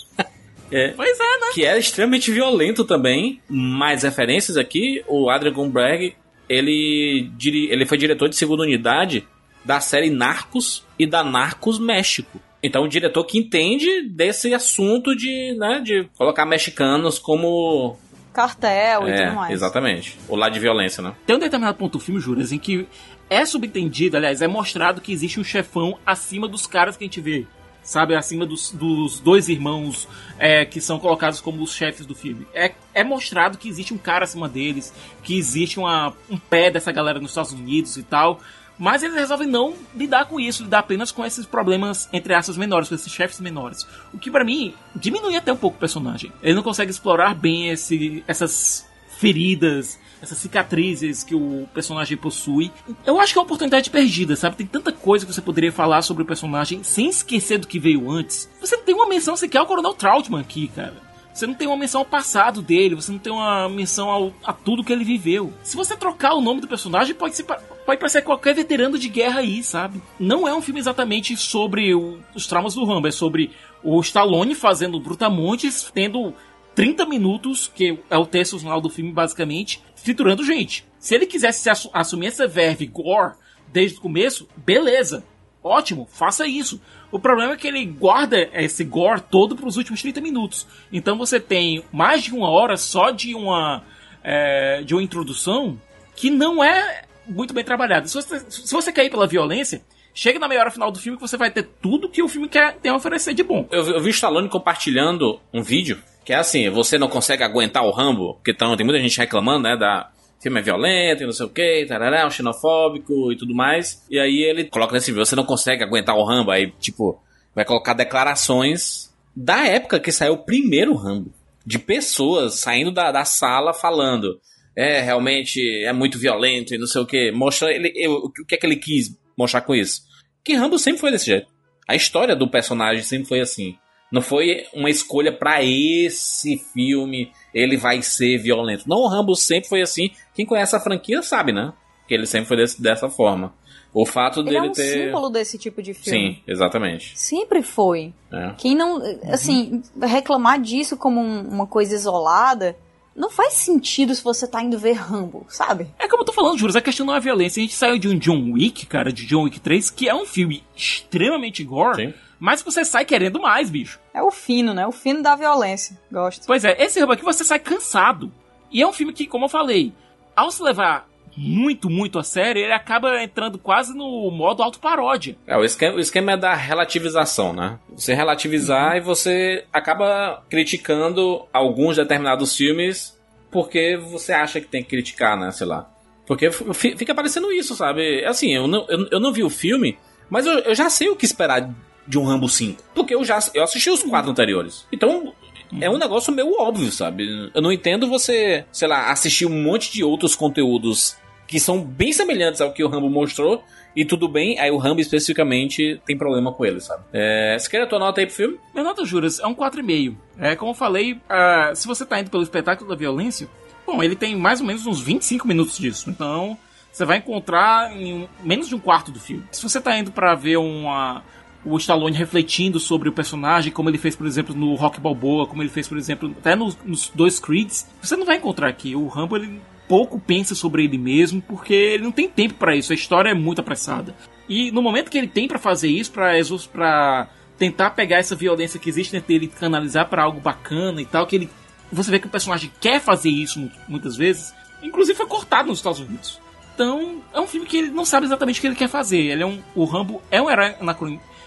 É, Pois é, né? que é extremamente violento também. Mais referências aqui, o Adrian Grunberg, ele, ele foi diretor de segunda unidade da série Narcos e da Narcos México. Então, um diretor que entende desse assunto de, né, de colocar mexicanos como. Cartel e É, tudo mais. exatamente. O lado de violência, né? Tem um determinado ponto do filme, Juras, em que é subentendido, aliás, é mostrado que existe um chefão acima dos caras que a gente vê. Sabe, acima dos, dos dois irmãos é, que são colocados como os chefes do filme. É, é mostrado que existe um cara acima deles, que existe uma, um pé dessa galera nos Estados Unidos e tal. Mas eles resolvem não lidar com isso, lidar apenas com esses problemas, entre aspas, menores, com esses chefes menores. O que pra mim diminui até um pouco o personagem. Ele não consegue explorar bem esse, essas feridas, essas cicatrizes que o personagem possui. Eu acho que é uma oportunidade perdida, sabe? Tem tanta coisa que você poderia falar sobre o personagem sem esquecer do que veio antes. Você não tem uma menção sequer ao Coronel Trautmann aqui, cara. Você não tem uma menção ao passado dele, você não tem uma menção ao, a tudo que ele viveu. Se você trocar o nome do personagem, pode, ser, pode parecer qualquer veterano de guerra aí, sabe? Não é um filme exatamente sobre o- os traumas do Rambo, é sobre o Stallone fazendo brutamontes, tendo 30 minutos, que é o texto final do filme, basicamente, triturando gente. Se ele quisesse se assu- assumir essa verve gore desde o começo, beleza. Ótimo, faça isso. O problema é que ele guarda esse gore todo para os últimos 30 minutos. Então você tem mais de uma hora só de uma, é, de uma introdução que não é muito bem trabalhada. Se você, se você quer ir pela violência, chega na meia hora final do filme que você vai ter tudo que o filme quer, tem a oferecer de bom. Eu, eu vi o Stallone compartilhando um vídeo que é assim: você não consegue aguentar o Rambo, porque tão, tem muita gente reclamando, né? Da filme é violento e não sei o que, tarará, um xenofóbico e tudo mais. E aí ele coloca nesse vídeo: você não consegue aguentar o Rambo. Aí, tipo, vai colocar declarações da época que saiu o primeiro Rambo. De pessoas saindo da, da sala falando. É, realmente é muito violento e não sei o que. Mostra ele, eu- o que é que ele quis mostrar com isso? Que Rambo sempre foi desse jeito. A história do personagem sempre foi assim. Não foi uma escolha pra esse filme, ele vai ser violento. Não, o Rambo sempre foi assim. Quem conhece a franquia sabe, né? Que ele sempre foi desse- dessa forma. O fato Ele dele é um ter. símbolo desse tipo de filme. Sim, exatamente. Sempre foi. É. Quem não. Assim, reclamar disso como um- uma coisa isolada não faz sentido se você tá indo ver Rambo, sabe? É como eu tô falando, juros, a questão não é violência. A gente saiu de um John Wick, cara, de John Wick 3, que é um filme extremamente gore, Sim. Mas você sai querendo mais, bicho. É o fino, né? O fino da violência. Gosto. Pois é, esse Rambo aqui você sai cansado. E é um filme que, como eu falei, ao se levar muito, muito a sério, ele acaba entrando quase no modo autoparódia. É, o esquema, o esquema é da relativização, né? Você relativizar e você acaba criticando alguns determinados filmes porque você acha que tem que criticar, né? Sei lá. Porque fica parecendo isso, sabe? Assim, eu não, eu, eu não vi o filme, mas eu, eu já sei o que esperar de um Rambo 5. Porque eu já eu assisti os quatro anteriores. Então, é um negócio meio óbvio, sabe? Eu não entendo você, sei lá, assistir um monte de outros conteúdos que são bem semelhantes ao que o Rambo mostrou. E tudo bem, aí o Rambo especificamente tem problema com ele, sabe? É, você quer a tua nota aí pro filme? Minha nota, Juras, é um 4,5. É, como eu falei, ah, se você tá indo pelo espetáculo da violência, bom, ele tem mais ou menos uns 25 minutos disso. Então, você vai encontrar em menos de um quarto do filme. Se você tá indo pra ver uma, o Stallone refletindo sobre o personagem, como ele fez, por exemplo, no Rock Balboa, como ele fez, por exemplo, até nos, nos dois Creeds, você não vai encontrar aqui. O Rambo, ele pouco pensa sobre ele mesmo, porque ele não tem tempo pra isso. A história é muito apressada. E no momento que ele tem pra fazer isso, exus- pra tentar pegar essa violência que existe dentro dele e canalizar pra algo bacana e tal, que ele você vê que o personagem quer fazer isso mu- muitas vezes, inclusive foi cortado nos Estados Unidos. Então, é um filme que ele não sabe exatamente o que ele quer fazer. Ele é um, o Rambo é um herói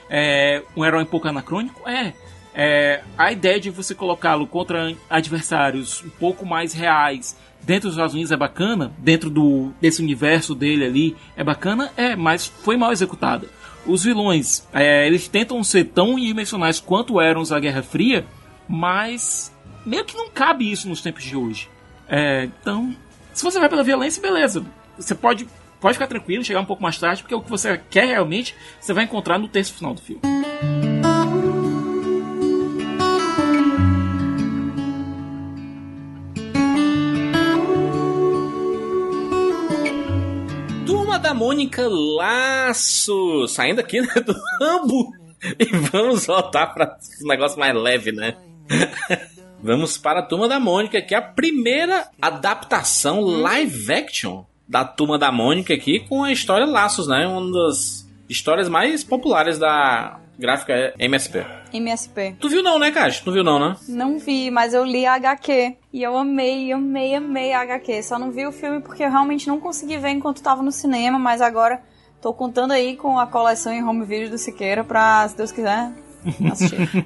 é um herói um pouco anacrônico, é. É, a ideia de você colocá-lo contra adversários um pouco mais reais dentro dos Estados Unidos é bacana, dentro do, desse universo dele ali é bacana, é, mas foi mal executada. Os vilões, é, eles tentam ser tão dimensionais quanto eram os da Guerra Fria, mas meio que não cabe isso nos tempos de hoje. É, então, se você vai pela violência, beleza. Você pode, pode ficar tranquilo, chegar um pouco mais tarde, porque o que você quer realmente, você vai encontrar no terço final do filme. Turma da Mônica Laço! Saindo aqui né, do Rambo. E vamos voltar para um negócio mais leve, né? vamos para a Turma da Mônica, que é a primeira adaptação live action da Turma da Mônica aqui com a história Laços, né? Uma das histórias mais populares da gráfica MSP. MSP. Tu viu não, né, Caixa? Tu viu não, né? Não vi, mas eu li a HQ. E eu amei, amei, amei a HQ. Só não vi o filme porque eu realmente não consegui ver enquanto tava no cinema, mas agora tô contando aí com a coleção em home video do Siqueira pra, se Deus quiser.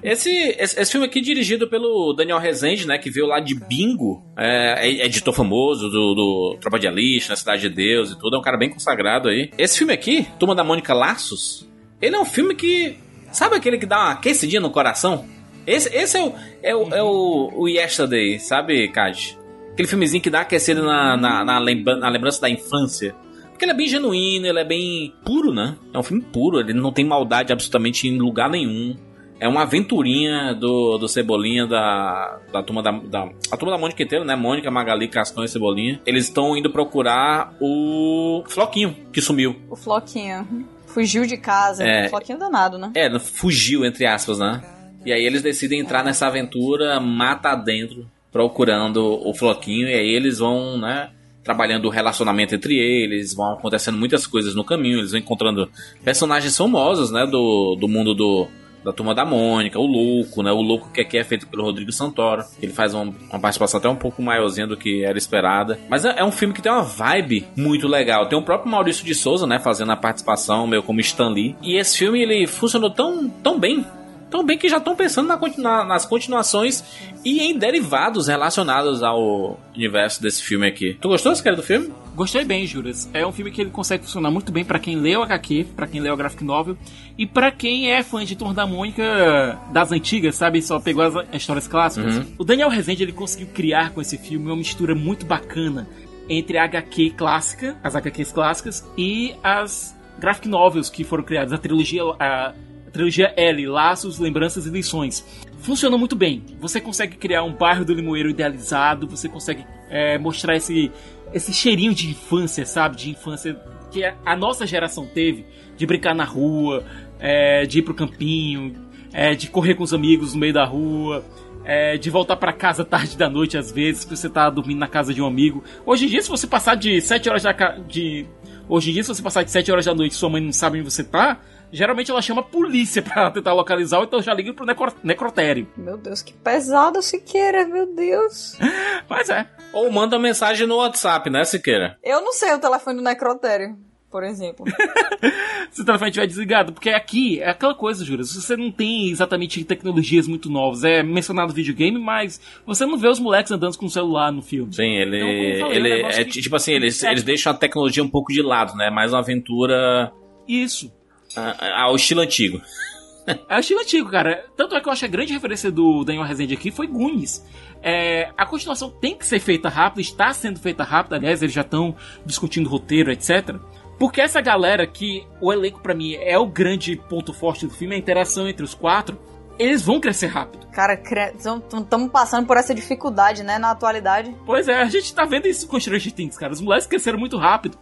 Esse, esse, esse filme aqui é dirigido pelo Daniel Rezende, né? Que veio lá de Bingo. É, é editor famoso do, do Tropa de Elite, na Cidade de Deus e tudo. É um cara bem consagrado aí. Esse filme aqui, Turma da Mônica Laços, ele é um filme que... Sabe aquele que dá uma aquecidinha no coração? Esse, esse é o, é o, é o, o Yesterday, sabe, Kaj? Aquele filmezinho que dá aquecido na, na, na, lembra- na lembrança da infância. Porque ele é bem genuíno, ele é bem puro, né? É um filme puro, ele não tem maldade absolutamente em lugar nenhum. É uma aventurinha do, do Cebolinha da, da turma da, da. A turma da Mônica inteira, né? Mônica, Magali, Cascão e Cebolinha. Eles estão indo procurar o Floquinho, que sumiu. o Floquinho. Fugiu de casa. É. Floquinho danado, né? É, fugiu, entre aspas, né? E aí eles decidem entrar nessa aventura mata dentro, procurando o Floquinho. E aí eles vão, né? Trabalhando o relacionamento entre eles, vão acontecendo muitas coisas no caminho, eles vão encontrando personagens famosos, né? Do, do mundo do, da turma da Mônica, o Louco, né? O Louco que aqui é feito pelo Rodrigo Santoro. Ele faz um- uma participação até um pouco maiorzinha do que era esperada. Mas é, é um filme que tem uma vibe muito legal. Tem o próprio Maurício de Souza, né? Fazendo a participação, meio como Stan Lee. E esse filme, ele funcionou tão, tão bem. Tão bem que já estão pensando na nas continuações e em derivados relacionados ao universo desse filme aqui. Tu gostou, cara, do filme? Gostei bem, Juras. É um filme que ele consegue funcionar muito bem pra quem leu HQ, pra quem leu a graphic novel e pra quem é fã de Turma da Mônica das antigas, sabe? Só pegou as histórias clássicas. O Daniel Rezende ele conseguiu criar com esse filme uma mistura muito bacana entre a HQ clássica, as HQs clássicas e as graphic novels que foram criadas, a trilogia a, trilogia L, Laços, Lembranças e Lições. Funciona muito bem. Você consegue criar um bairro do Limoeiro idealizado, você consegue é, mostrar esse, esse cheirinho de infância, sabe? De infância que a- nossa geração teve, de brincar na rua, é, de ir pro campinho, é, de correr com os amigos no meio da rua, é, de voltar pra casa tarde da noite às vezes, que você tá dormindo na casa de um amigo. Hoje em dia, se você passar de 7 horas da de Hoje em dia, se você passar de 7 horas da noite e sua mãe não sabe onde você tá, geralmente ela chama a polícia [LAUGHS] pra tentar localizar, ou então já liga pro necro necrotério. Meu Deus, que pesado, Siqueira, meu Deus. [LAUGHS] Mas é. Ou manda mensagem no WhatsApp, né, Siqueira? Eu não sei o telefone do necrotério, por exemplo. [LAUGHS] se o telefone estiver desligado. Porque aqui é aquela coisa, Júlia. Você não tem exatamente tecnologias muito novas. É mencionado videogame, mas você não vê os moleques andando com o celular no filme. Sim, ele. Então, falei, ele é um é que- tipo assim, eles, É. eles deixam a tecnologia um pouco de lado, né? Mais uma aventura Isso. Ah, ao estilo antigo. É o estilo antigo, cara. Tanto é que eu acho que a grande referência do Daniel Rezende aqui foi Goonies. É, a continuação tem que ser feita rápido, está sendo feita rápido, aliás, eles já estão discutindo roteiro, etc. Porque essa galera que o elenco pra mim é o grande ponto forte do filme, a interação entre os quatro, eles vão crescer rápido. Cara, estamos passando por essa dificuldade, né, na atualidade. Pois é, a gente tá vendo isso com Stranger Things, cara. Os moleques cresceram muito rápido.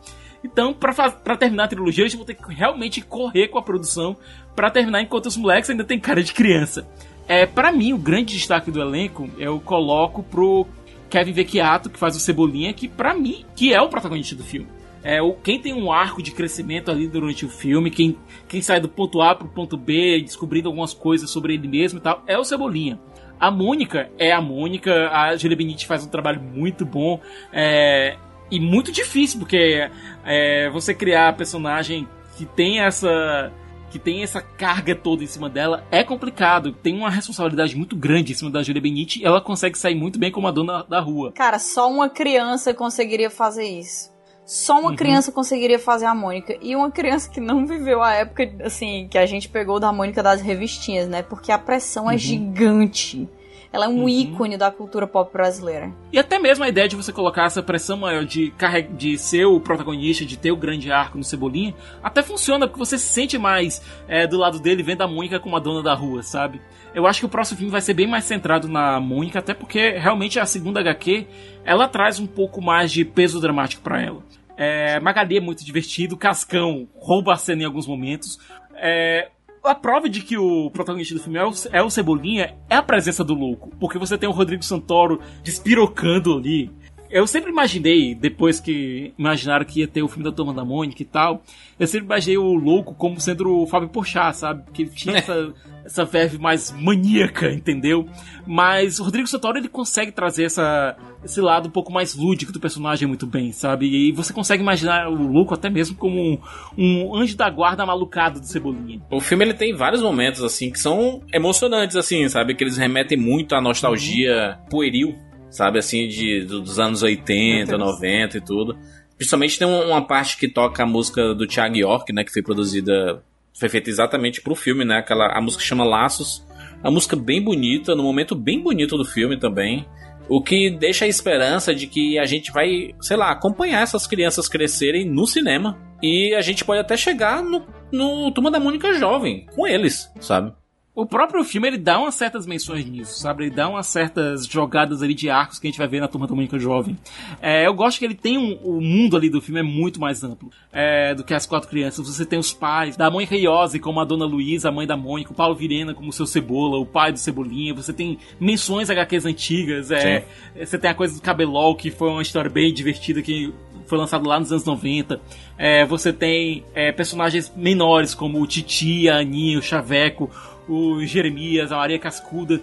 Então, pra terminar a trilogia, eles vão ter que realmente correr com a produção pra terminar enquanto os moleques ainda têm cara de criança. É, para mim, o grande destaque do elenco eu coloco pro Kevin Vecchiato, que faz o Cebolinha, que pra mim, que é o protagonista do filme. É, o, quem tem um arco de crescimento ali durante o filme, quem, quem sai do ponto A pro ponto B, descobrindo algumas coisas sobre ele mesmo e tal, é o Cebolinha. A Mônica é a Mônica, a Julia Benite faz um trabalho muito bom é, e muito difícil, porque é, você criar personagem que tem essa que tem essa carga toda em cima dela é complicado. Tem uma responsabilidade muito grande em cima da Julia Benite e ela consegue sair muito bem como a dona da rua. Cara, só uma criança conseguiria fazer isso. Só uma Uhum. criança conseguiria fazer a Mônica. E uma criança que não viveu a época, assim, que a gente pegou da Mônica das revistinhas, né? Porque a pressão é gigante. Ela é um Uhum. ícone da cultura pop brasileira. E até mesmo a ideia de você colocar essa pressão maior de, de ser o protagonista, de ter o grande arco no Cebolinha, até funciona, porque você se sente mais é, do lado dele vendo a Mônica como a dona da rua, sabe? Eu acho que o próximo filme vai ser bem mais centrado na Mônica, até porque realmente a segunda HQ ela traz um pouco mais de peso dramático pra ela. É, Magali é muito divertido, Cascão rouba a cena em alguns momentos. É, a prova de que o protagonista do filme é o, é o Cebolinha é a presença do louco. Porque você tem o Rodrigo Santoro despirocando ali. Eu sempre imaginei, depois que imaginaram que ia ter o filme da Turma da Mônica e tal, eu sempre imaginei o louco como sendo o Fábio Porchat, sabe? Que ele tinha essa, essa verve mais maníaca, entendeu? Mas o Rodrigo Santoro, ele consegue trazer essa, esse lado um pouco mais lúdico do personagem muito bem, sabe? E você consegue imaginar o louco até mesmo como um, um anjo da guarda malucado do Cebolinha. O filme ele tem vários momentos assim que são emocionantes assim, sabe? Que eles remetem muito à nostalgia pueril, sabe assim de do- dos anos 80, 90 e tudo. Principalmente tem um- uma parte que toca a música do Thiago York, né, que foi produzida foi feita exatamente pro filme, né? Aquela a música chama Laços. A música bem bonita, no momento bem bonito do filme também. O que deixa a esperança de que a gente vai, sei lá, acompanhar essas crianças crescerem no cinema. E a gente pode até chegar no, no Turma da Mônica jovem, com eles, sabe? O próprio filme, ele dá umas certas menções nisso, sabe? Ele dá umas certas jogadas ali de arcos que a gente vai ver na Turma da Mônica Jovem. É, eu gosto que ele tem um, o mundo ali do filme é muito mais amplo é, do que as quatro crianças. Você tem os pais da Mônica Iose como a Dona Luísa, a mãe da Mônica, o Paulo Virena como o seu Cebola, o pai do Cebolinha. Você tem menções HQs antigas. É, você tem a coisa do Cabelol, que foi uma história bem divertida que foi lançado lá nos anos 90. É, você tem é, personagens menores como o Titi, a Aninha, o Chaveco, o Jeremias, a Maria Cascuda,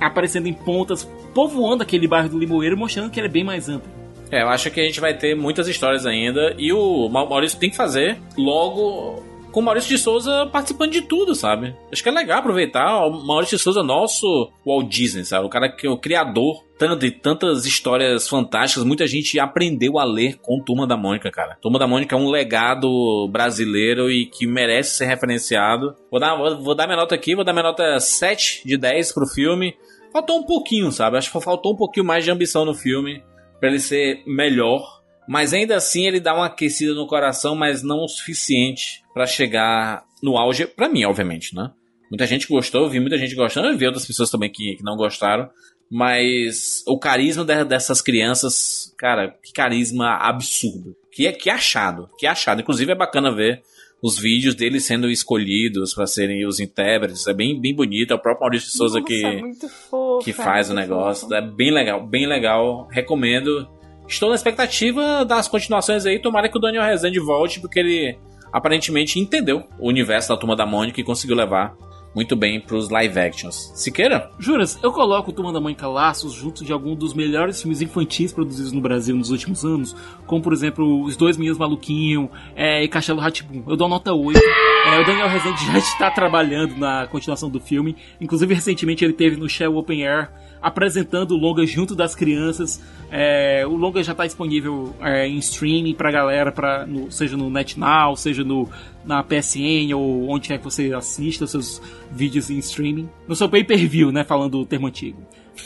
aparecendo em pontas, povoando aquele bairro do Limoeiro, mostrando que ele é bem mais amplo. É, eu acho que a gente vai ter muitas histórias ainda. E o Ma- Maurício tem que fazer logo com o Maurício de Souza participando de tudo, sabe? Acho que é legal aproveitar. O Maurício de Souza, nosso Walt Disney, sabe? O cara que é o criador tanto de tantas histórias fantásticas. Muita gente aprendeu a ler com Turma da Mônica, cara. Turma da Mônica é um legado brasileiro e que merece ser referenciado. Vou dar, vou, vou dar minha nota aqui, vou dar minha nota 7 de 10 pro filme. Faltou um pouquinho, sabe? Acho que faltou um pouquinho mais de ambição no filme para ele ser melhor. Mas ainda assim ele dá uma aquecida no coração, mas não o suficiente para chegar no auge, pra mim, obviamente, né? Muita gente gostou, eu vi muita gente gostando, eu vi outras pessoas também que, que não gostaram. Mas o carisma de- dessas crianças, cara, que carisma absurdo. Que, é- que achado, que achado. Inclusive é bacana ver os vídeos deles sendo escolhidos para serem os intérpretes. É bem, bem bonito. É o próprio Maurício de Souza Nossa, que é fofo, que é faz o muito negócio. fofo. É bem legal, bem legal. Recomendo. Estou na expectativa das continuações aí. Tomara que o Daniel Rezende volte, porque ele aparentemente entendeu o universo da Turma da Mônica e conseguiu levar muito bem pros live actions. Siqueira? Juras, eu coloco Turma da Mônica Laços junto de algum dos melhores filmes infantis produzidos no Brasil nos últimos anos, como por exemplo Os Dois Meninos Maluquinho é, e Castelo Ratibum. Eu dou nota 8. É, o Daniel Rezende já está trabalhando na continuação do filme, inclusive recentemente ele teve no Shell Open Air apresentando o longa junto das crianças. É, o longa já está disponível é, em streaming pra galera, pra, no, seja no NetNow, seja no, na PSN ou onde quer que você assista os seus vídeos em streaming. No seu pay-per-view, né? Falando o termo antigo.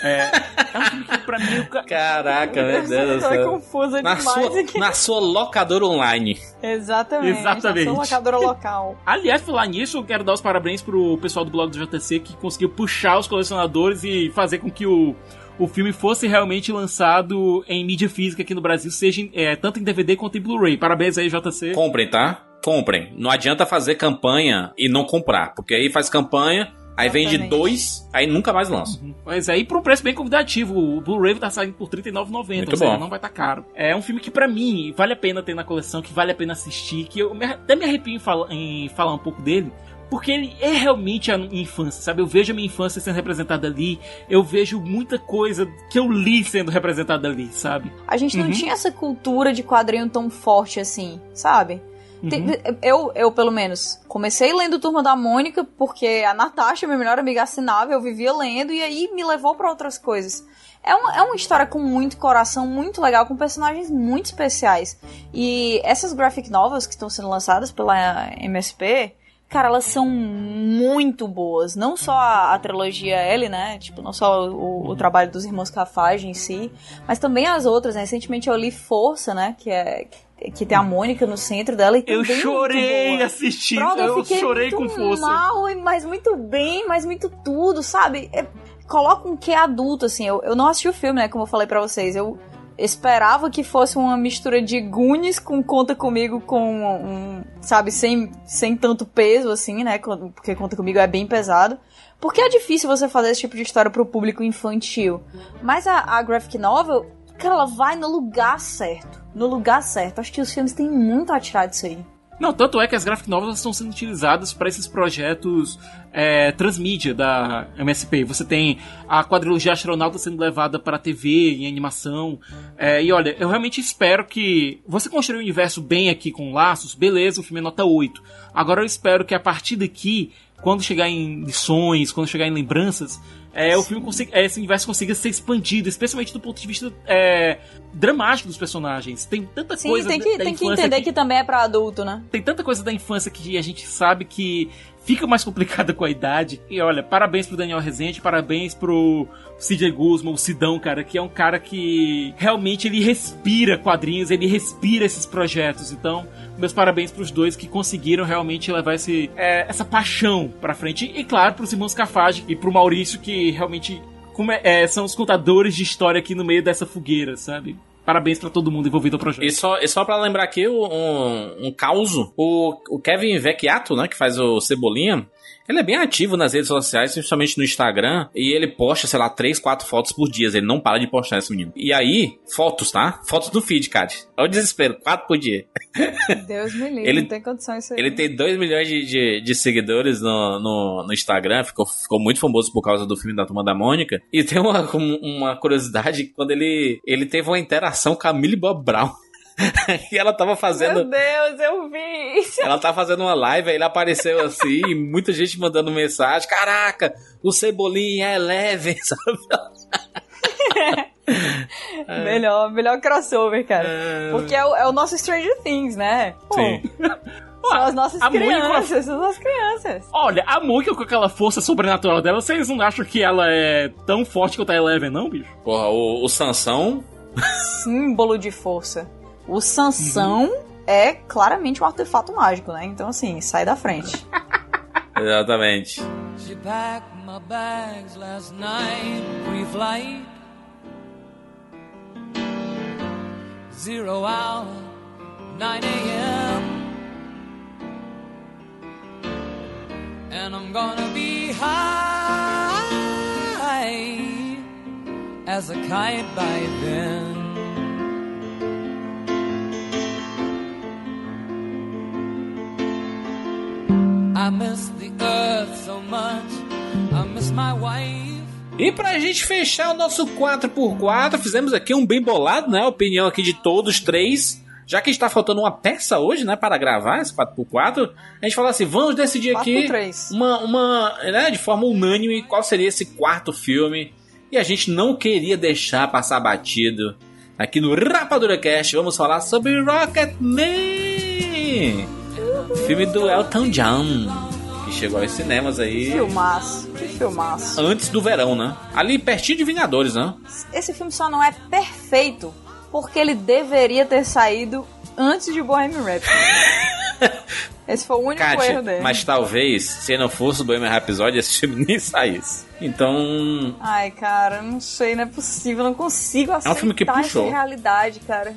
É, é um filme que pra mim... Caraca, meu Deus do Tô céu. confusa Na demais sua, aqui. na sua locadora online. Exatamente. Exatamente. Eu sou locadora local. Aliás, falar nisso, eu quero dar os parabéns pro pessoal do blog do JTC que conseguiu puxar os colecionadores e fazer com que o, o filme fosse realmente lançado em mídia física aqui no Brasil, seja é, tanto em DVD quanto em Blu-ray. Parabéns aí, JC. Comprem, tá? Comprem. Não adianta fazer campanha e não comprar, porque aí faz campanha, aí vende Exatamente. dois, aí nunca mais lança. Mas aí por um preço bem convidativo. O Blu-ray tá saindo por R$ 39,90, Muito ou seja, bom. não vai estar caro. É um filme que pra mim vale a pena ter na coleção, que vale a pena assistir, que eu me- até me arrepio em, fala- em falar um pouco dele. Porque ele é realmente a minha infância, sabe? Eu vejo a minha infância sendo representada ali, eu vejo muita coisa que eu li sendo representada ali, sabe? A gente não Uhum. tinha essa cultura de quadrinho tão forte assim, sabe? Tem- eu, eu, pelo menos, comecei lendo Turma da Mônica porque a Natasha, minha melhor amiga, assinava, eu vivia lendo e aí me levou pra outras coisas. É uma, é uma história com muito coração, muito legal, com personagens muito especiais. E essas graphic novels que estão sendo lançadas pela MSP, cara, elas são muito boas. Não só a, a trilogia L, né? Tipo, não só o, o trabalho dos irmãos Cafage em si, mas também as outras. né? Recentemente eu li Força, né? Que é que tem a Mônica no centro dela e Eu também muito chorei assistindo, eu fiquei chorei muito com força. mal, mas muito bem, mas muito tudo, sabe? É, coloca um que adulto, assim. Eu, eu não assisti o filme, né? Como eu falei pra vocês. Eu esperava que fosse uma mistura de Goonies com Conta Comigo com um, sabe, sem, sem tanto peso, assim, né? Porque Conta Comigo é bem pesado. Porque é difícil você fazer esse tipo de história pro público infantil. Mas a, a graphic novel, cara, ela vai no lugar certo. No lugar certo. Acho que os filmes têm muito a tirar disso aí. Não, tanto é que as graphic novels estão sendo utilizadas para esses projetos é, transmídia da MSP. Você tem a quadrilogia astronauta sendo levada para TV em animação. É, e olha, eu realmente espero que você construir um universo bem aqui com laços, beleza, o filme é nota 8. Agora eu espero que a partir daqui, quando chegar em lições, quando chegar em lembranças, é, o filme consiga, é, esse universo consiga ser expandido, especialmente do ponto de vista é, dramático dos personagens. Tem tanta Sim, coisa tem da- que, da tem que entender que também é pra adulto, né? tem tanta coisa da infância que a gente sabe que fica mais complicada com a idade. E olha, parabéns pro Daniel Rezende, parabéns pro CJ Guzman, o Sidão, cara, que é um cara que realmente ele respira quadrinhos, ele respira esses projetos. Então, meus parabéns pros dois que conseguiram realmente levar esse, é, essa paixão pra frente. E claro, pros irmãos Cafage e pro Maurício, que realmente é- é, são os contadores de história aqui no meio dessa fogueira, sabe? Parabéns pra todo mundo envolvido no projeto. E só, e só pra lembrar aqui um, um causo, o, o Kevin Vecchiato, né, que faz o Cebolinha, ele é bem ativo nas redes sociais, principalmente no Instagram, e ele posta, sei lá, 3, 4 fotos por dia. Ele não para de postar esse menino. E aí, fotos, tá? Fotos do feed, cara. Olha o desespero, 4 por dia. Deus me livre, Ele- não tem condições isso aí. Ele tem 2 milhões de, de, de seguidores no, no, no Instagram, ficou, ficou muito famoso por causa do filme da Turma da Mônica. E tem uma, uma curiosidade, quando ele, ele teve uma interação com a Millie Bob Brown. [LAUGHS] e ela tava fazendo... Meu Deus, eu vi isso. Ela tá fazendo uma live, aí ele apareceu assim, e muita gente mandando mensagem. Caraca, o Cebolinha é Eleven, [LAUGHS] sabe? [LAUGHS] Melhor, melhor crossover, cara. Porque é o, é o nosso Stranger Things, né? Pô, Sim. São as nossas A crianças, são as nossas crianças. Olha, a Mônica com aquela força sobrenatural dela, vocês não acham que ela é tão forte quanto a Eleven, não, bicho? Porra, o, o Sansão. Símbolo de força. O Sansão é claramente um artefato mágico, né? Então, assim, sai da frente. [LAUGHS] Exatamente. She packed my bags last night, pre-flight. Zero hour, 9 a.m. And I'm gonna be high as a kite by then. E pra gente fechar o nosso 4x4, fizemos aqui um bem bolado, né? Opinião aqui de todos três. Já que está faltando uma peça hoje, né, para gravar esse 4x4, a gente falou assim, vamos decidir aqui 4x3. uma, uma né, de forma unânime qual seria esse quarto filme. E a gente não queria deixar passar batido. Aqui no Rapadura Cast, vamos falar sobre Rocketman! Filme do Elton John, que chegou aos cinemas aí Filmaço, que filmaço. antes do verão, né? Ali pertinho de Vingadores, né? Esse filme só não é perfeito porque ele deveria ter saído antes de Bohemian Rhapsody. [LAUGHS] Esse foi o único erro Kátia, dele. mas talvez, se não fosse o Bohemian Rhapsody, esse filme nem saísse. Então, Ai, cara, não sei, não é possível, não consigo aceitar um filme que puxou. essa realidade, cara.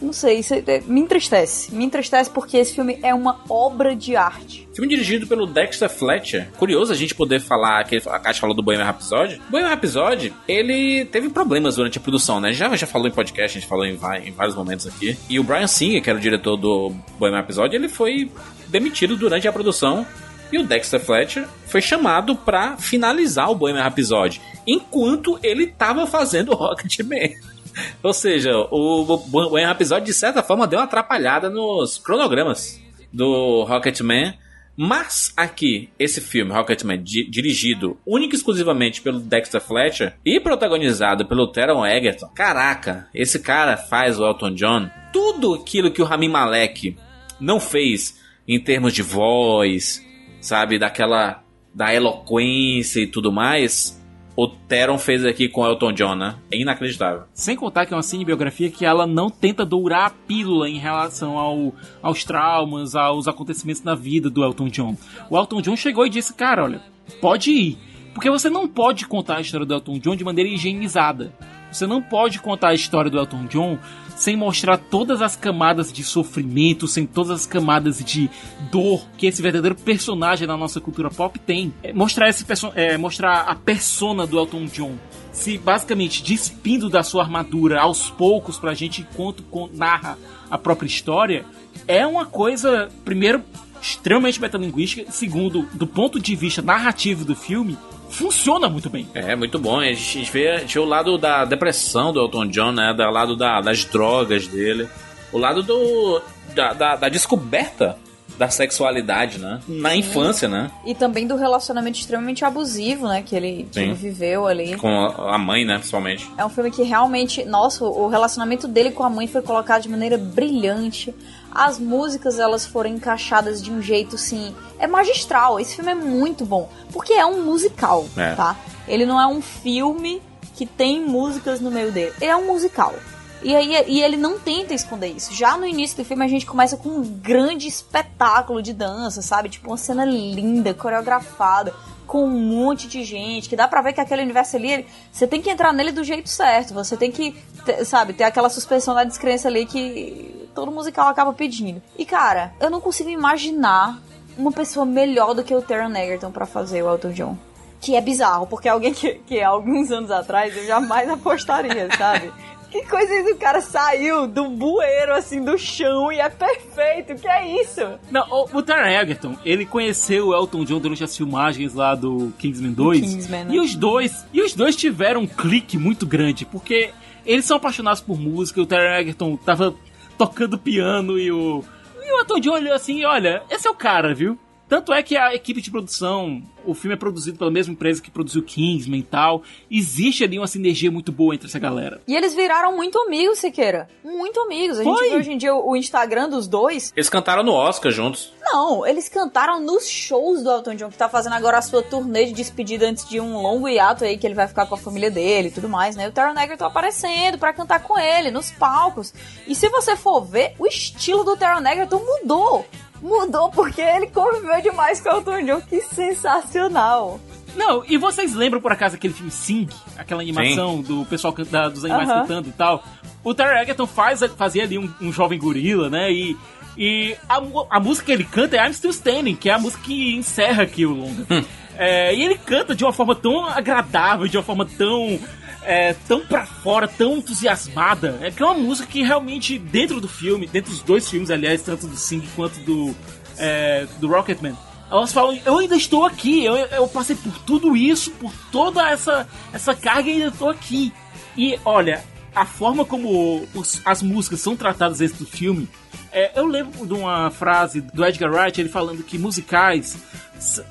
Não sei, isso é- me entristece. Me entristece porque esse filme é uma obra de arte. filme dirigido pelo Dexter Fletcher. Curioso a gente poder falar, que a Kátia falou do Bohemian Rhapsody. Bohemian Rhapsody, ele teve problemas durante a produção, né? Já, já falou em podcast, a gente falou em, em vários momentos aqui. E o Brian Singer, que era o diretor do Bohemian Rhapsody, ele foi demitido durante a produção. E o Dexter Fletcher foi chamado pra finalizar o Bohemian Rhapsody, enquanto ele tava fazendo o Rocketman. [LAUGHS] Ou seja, o Bohemian Rhapsody, de certa forma, deu uma atrapalhada nos cronogramas do Rocketman. Mas aqui, esse filme, Rocketman, di- dirigido única e exclusivamente pelo Dexter Fletcher e protagonizado pelo Teron Egerton. Caraca, esse cara faz o Elton John. Tudo aquilo que o Rami Malek não fez em termos de voz, sabe, daquela da eloquência e tudo mais, o Teron fez aqui com Elton John, né? É inacreditável. Sem contar que é uma cinebiografia que ela não tenta dourar a pílula em relação ao, aos traumas, aos acontecimentos na vida do Elton John. O Elton John chegou e disse, cara, olha, pode ir. Porque você não pode contar a história do Elton John de maneira higienizada. Você não pode contar a história do Elton John sem mostrar todas as camadas de sofrimento, sem todas as camadas de dor que esse verdadeiro personagem da nossa cultura pop tem. É, mostrar esse é, mostrar a persona do Elton John se basicamente despindo da sua armadura aos poucos pra gente enquanto narra a própria história é uma coisa, primeiro, extremamente metalinguística, segundo, do ponto de vista narrativo do filme, funciona muito bem. É, muito bom. A gente, a gente vê, a gente vê o lado da depressão do Elton John, né? Do lado da- das drogas dele. O lado do, da, da- da descoberta da sexualidade, né? Na infância, né? E também do relacionamento extremamente abusivo, né? Que ele, que Sim. ele viveu ali. Com a a mãe, né? Principalmente. É um filme que realmente, nossa, o relacionamento dele com a mãe foi colocado de maneira brilhante. As músicas elas foram encaixadas de um jeito assim, é magistral. Esse filme é muito bom, porque é um musical, É. tá? Ele não é um filme que tem músicas no meio dele. Ele é um musical. E aí e ele não tenta esconder isso. Já no início do filme a gente começa com um grande espetáculo de dança, sabe? Tipo uma cena linda, coreografada, com um monte de gente, que dá pra ver que aquele universo ali, ele- você tem que entrar nele do jeito certo. Você tem que, ter- sabe, ter aquela suspensão da descrença ali que todo musical acaba pedindo. E cara, eu não consigo imaginar uma pessoa melhor do que o Taron Egerton pra fazer o Elton John. Que é bizarro, porque alguém que, que há alguns anos atrás eu jamais apostaria, sabe? Que coisa isso, o cara saiu do bueiro, assim, do chão e é perfeito, que é isso? Não, o, o Taron Egerton, ele conheceu o Elton John durante as filmagens lá do Kingsman 2. Kingsman, né? E os dois, e os dois tiveram um clique muito grande, porque eles são apaixonados por música, o Taron Egerton tava tocando piano e o e o Elton John olhou assim, olha, esse é o cara, viu? Tanto é que a equipe de produção, o filme é produzido pela mesma empresa que produziu Kingsman e tal. Existe ali uma sinergia muito boa entre essa galera. E eles viraram muito amigos, Siqueira. Muito amigos. A gente Foi? vê hoje em dia o Instagram dos dois. Eles cantaram no Oscar juntos. Não, eles cantaram nos shows do Elton John, que tá fazendo agora a sua turnê de despedida antes de um longo hiato aí, que ele vai ficar com a família dele e tudo mais, né? O Taron Egerton aparecendo pra cantar com ele nos palcos. E se você for ver, o estilo do Taron Egerton mudou. Mudou porque ele conviveu demais com o Elton John. Que sensacional. Não, e vocês lembram por acaso aquele filme Sing? Aquela animação do pessoal can- da- dos animais Aham. cantando e tal? O Taron Egerton faz, fazia ali um, um jovem gorila, né? E, e a, a música que ele canta é I'm Still Standing, que é a música que encerra aqui o longa. É, e ele canta de uma forma tão agradável, de uma forma tão. É, tão pra fora, tão entusiasmada. É que é uma música que realmente, dentro do filme, dentro dos dois filmes, aliás, tanto do Sing quanto do, é, do Rocketman, Elas falam, eu ainda estou aqui, eu, eu passei por tudo isso, por toda essa, essa carga e ainda estou aqui. E olha, a forma como os- as músicas são tratadas dentro do filme, é, eu lembro de uma frase do Edgar Wright, ele falando que musicais,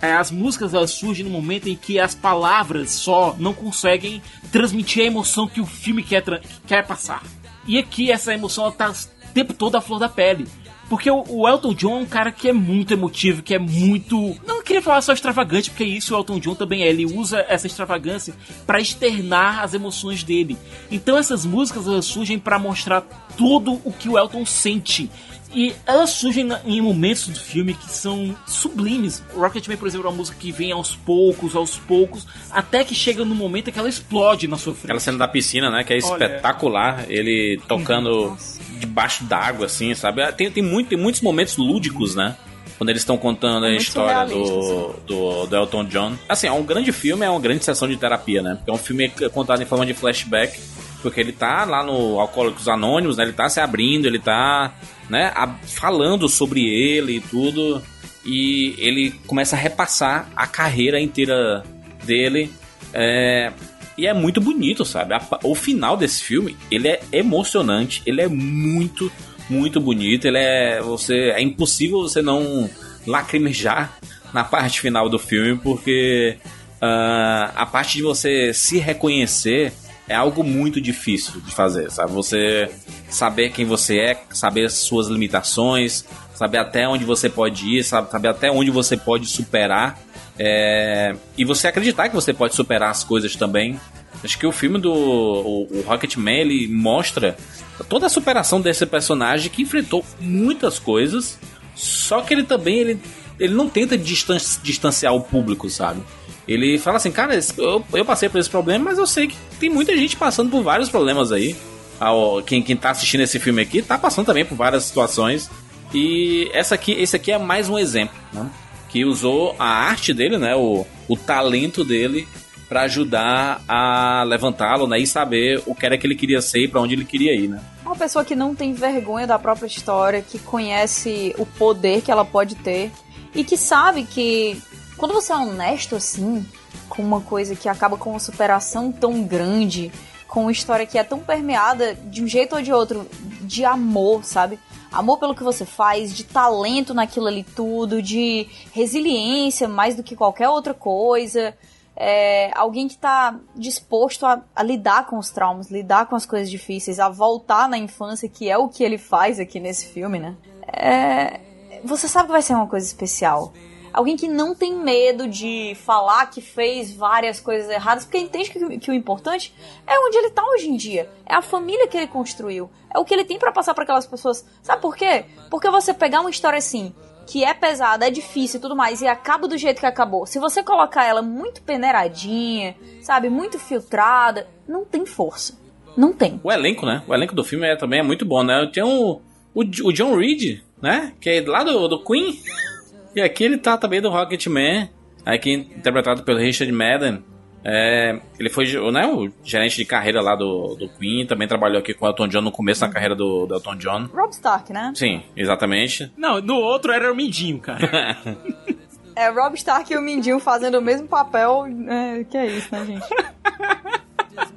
as músicas elas surgem no momento em que as palavras só não conseguem transmitir a emoção que o filme quer, quer passar. E aqui essa emoção ela tá o tempo todo à flor da pele. Porque o, o Elton John é um cara que é muito emotivo, que é muito. Não queria falar só extravagante, porque isso o Elton John também é. Ele usa essa extravagância pra externar as emoções dele. Então essas músicas surgem pra mostrar tudo o que o Elton sente. E elas surgem em momentos do filme que são sublimes. Rocketman, por exemplo, é uma música que vem aos poucos, aos poucos, até que chega no momento em que ela explode na sua frente. Aquela cena da piscina, né? Que é Olha. espetacular. Ele tocando debaixo d'água, assim, sabe? Tem, tem, muito, tem muitos momentos lúdicos, né? Quando eles estão contando a Muito história do, surrealista, do, do Elton John. Assim, é um grande filme, é uma grande sessão de terapia, né? É um filme contado em forma de flashback. Porque ele tá lá no Alcoólicos Anônimos, né? Ele tá se abrindo, ele tá, né? a- falando sobre ele e tudo. E ele começa a repassar a carreira inteira dele. É, e é muito bonito, sabe? A- o final desse filme, ele é emocionante, ele é muito, muito bonito. Ele é. Você. É impossível você não lacrimejar na parte final do filme, porque ah, a parte de você se reconhecer é algo muito difícil de fazer, sabe? Você saber quem você é, saber as suas limitações, saber até onde você pode ir, sabe- saber até onde você pode superar. é, e você acreditar que você pode superar as coisas também. Acho que o filme do o, o Rocketman ele mostra toda a superação desse personagem que enfrentou muitas coisas, só que ele também ele, ele não tenta distan distanciar o público, sabe? Ele fala assim, cara, eu, eu passei por esse problema, mas eu sei que tem muita gente passando por vários problemas aí. Ah, Quem, quem tá assistindo esse filme aqui tá passando também por várias situações. E essa aqui, esse aqui é mais um exemplo, né? Que usou a arte dele, né? O, o talento dele pra ajudar a levantá-lo, né? E saber o que era que ele queria ser e pra onde ele queria ir, né? Uma pessoa que não tem vergonha da própria história, que conhece o poder que ela pode ter e que sabe que quando você é honesto assim, com uma coisa que acaba com uma superação tão grande, com uma história que é tão permeada de um jeito ou de outro de amor, sabe? Amor pelo que você faz, de talento naquilo ali tudo, de resiliência mais do que qualquer outra coisa. É, alguém que tá disposto a, a lidar com os traumas, lidar com as coisas difíceis, a voltar na infância, que é o que ele faz aqui nesse filme, né? É, você sabe que vai ser uma coisa especial. Alguém que não tem medo de falar que fez várias coisas erradas, porque entende que, que o importante é onde ele tá hoje em dia. É a família que ele construiu. É o que ele tem pra passar pra aquelas pessoas. Sabe por quê? Porque você pegar uma história assim, que é pesada, é difícil e tudo mais, e acaba do jeito que acabou. Se você colocar ela muito peneiradinha, sabe, muito filtrada, não tem força. Não tem. O elenco, né? O elenco do filme é, também é muito bom, né? Tem o, o John Reed, né? Que é lá do, do Queen. E aqui ele tá também do Rocketman. Aqui interpretado pelo Richard Madden. É, ele foi né, o gerente de carreira lá do, do Queen. Também trabalhou aqui com o Elton John no começo da carreira do, do Elton John. Rob Stark, né? Sim, exatamente. Não, no outro era o Mindinho, cara. [LAUGHS] É Rob Stark e o Mindinho fazendo o mesmo papel. É, que é isso, né, gente?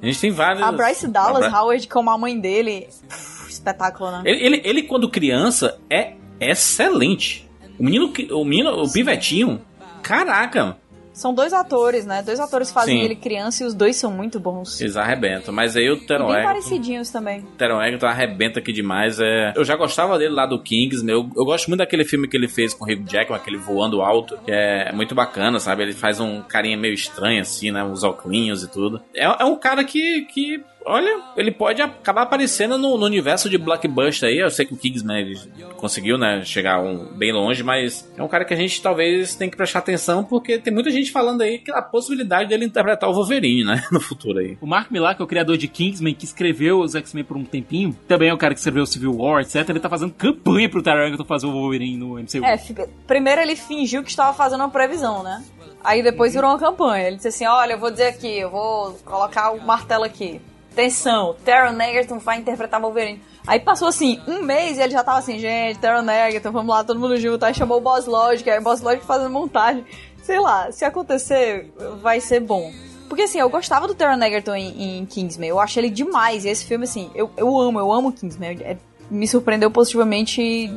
A gente tem vários. A Bryce Dallas a Bry- Howard como a mãe dele. pff, espetáculo, né? Ele, ele, ele, quando criança, é excelente. O menino, que- o menino, o pivetinho, caraca, São dois atores, né? Dois atores fazem Sim. ele criança e os dois são muito bons. eles arrebentam. Mas aí o Teron bem Egerton, parecidinhos também. Teron Egerton arrebenta aqui demais. É... Eu já gostava dele lá do Kings, meu. Eu gosto muito daquele filme que ele fez com o Hugh Jackman, aquele Voando Alto, que é muito bacana, sabe? Ele faz um carinha meio estranho, assim, né? Uns óculos e tudo. É, é um cara que, que olha, ele pode acabar aparecendo no, no universo de blockbuster aí. Eu sei que o Kingsman ele conseguiu, né, chegar um, bem longe, mas é um cara que a gente talvez tem que prestar atenção porque tem muita gente falando aí que a possibilidade dele interpretar o Wolverine, né, [LAUGHS] no futuro aí. O Mark Millar, que é o criador de Kingsman, que escreveu os X-Men por um tempinho, também é o cara que escreveu Civil War, etc. Ele tá fazendo campanha pro Taron Egerton fazer o Wolverine no MCU. É, primeiro ele fingiu que estava fazendo uma previsão, né? Aí depois virou uma campanha. Ele disse assim: Olha, eu vou dizer aqui, eu vou colocar o martelo aqui. Atenção, Taron Egerton vai interpretar Wolverine. Aí passou assim, um mês e ele já tava assim, gente, Taron Egerton, vamos lá, todo mundo junto. Aí chamou o Boss Logic, aí o Boss Logic fazendo montagem. Sei lá, se acontecer, vai ser bom. Porque assim, eu gostava do Taron Egerton em, em Kingsman, eu achei ele demais. E esse filme, assim, eu, eu amo, eu amo Kingsman. É, me surpreendeu positivamente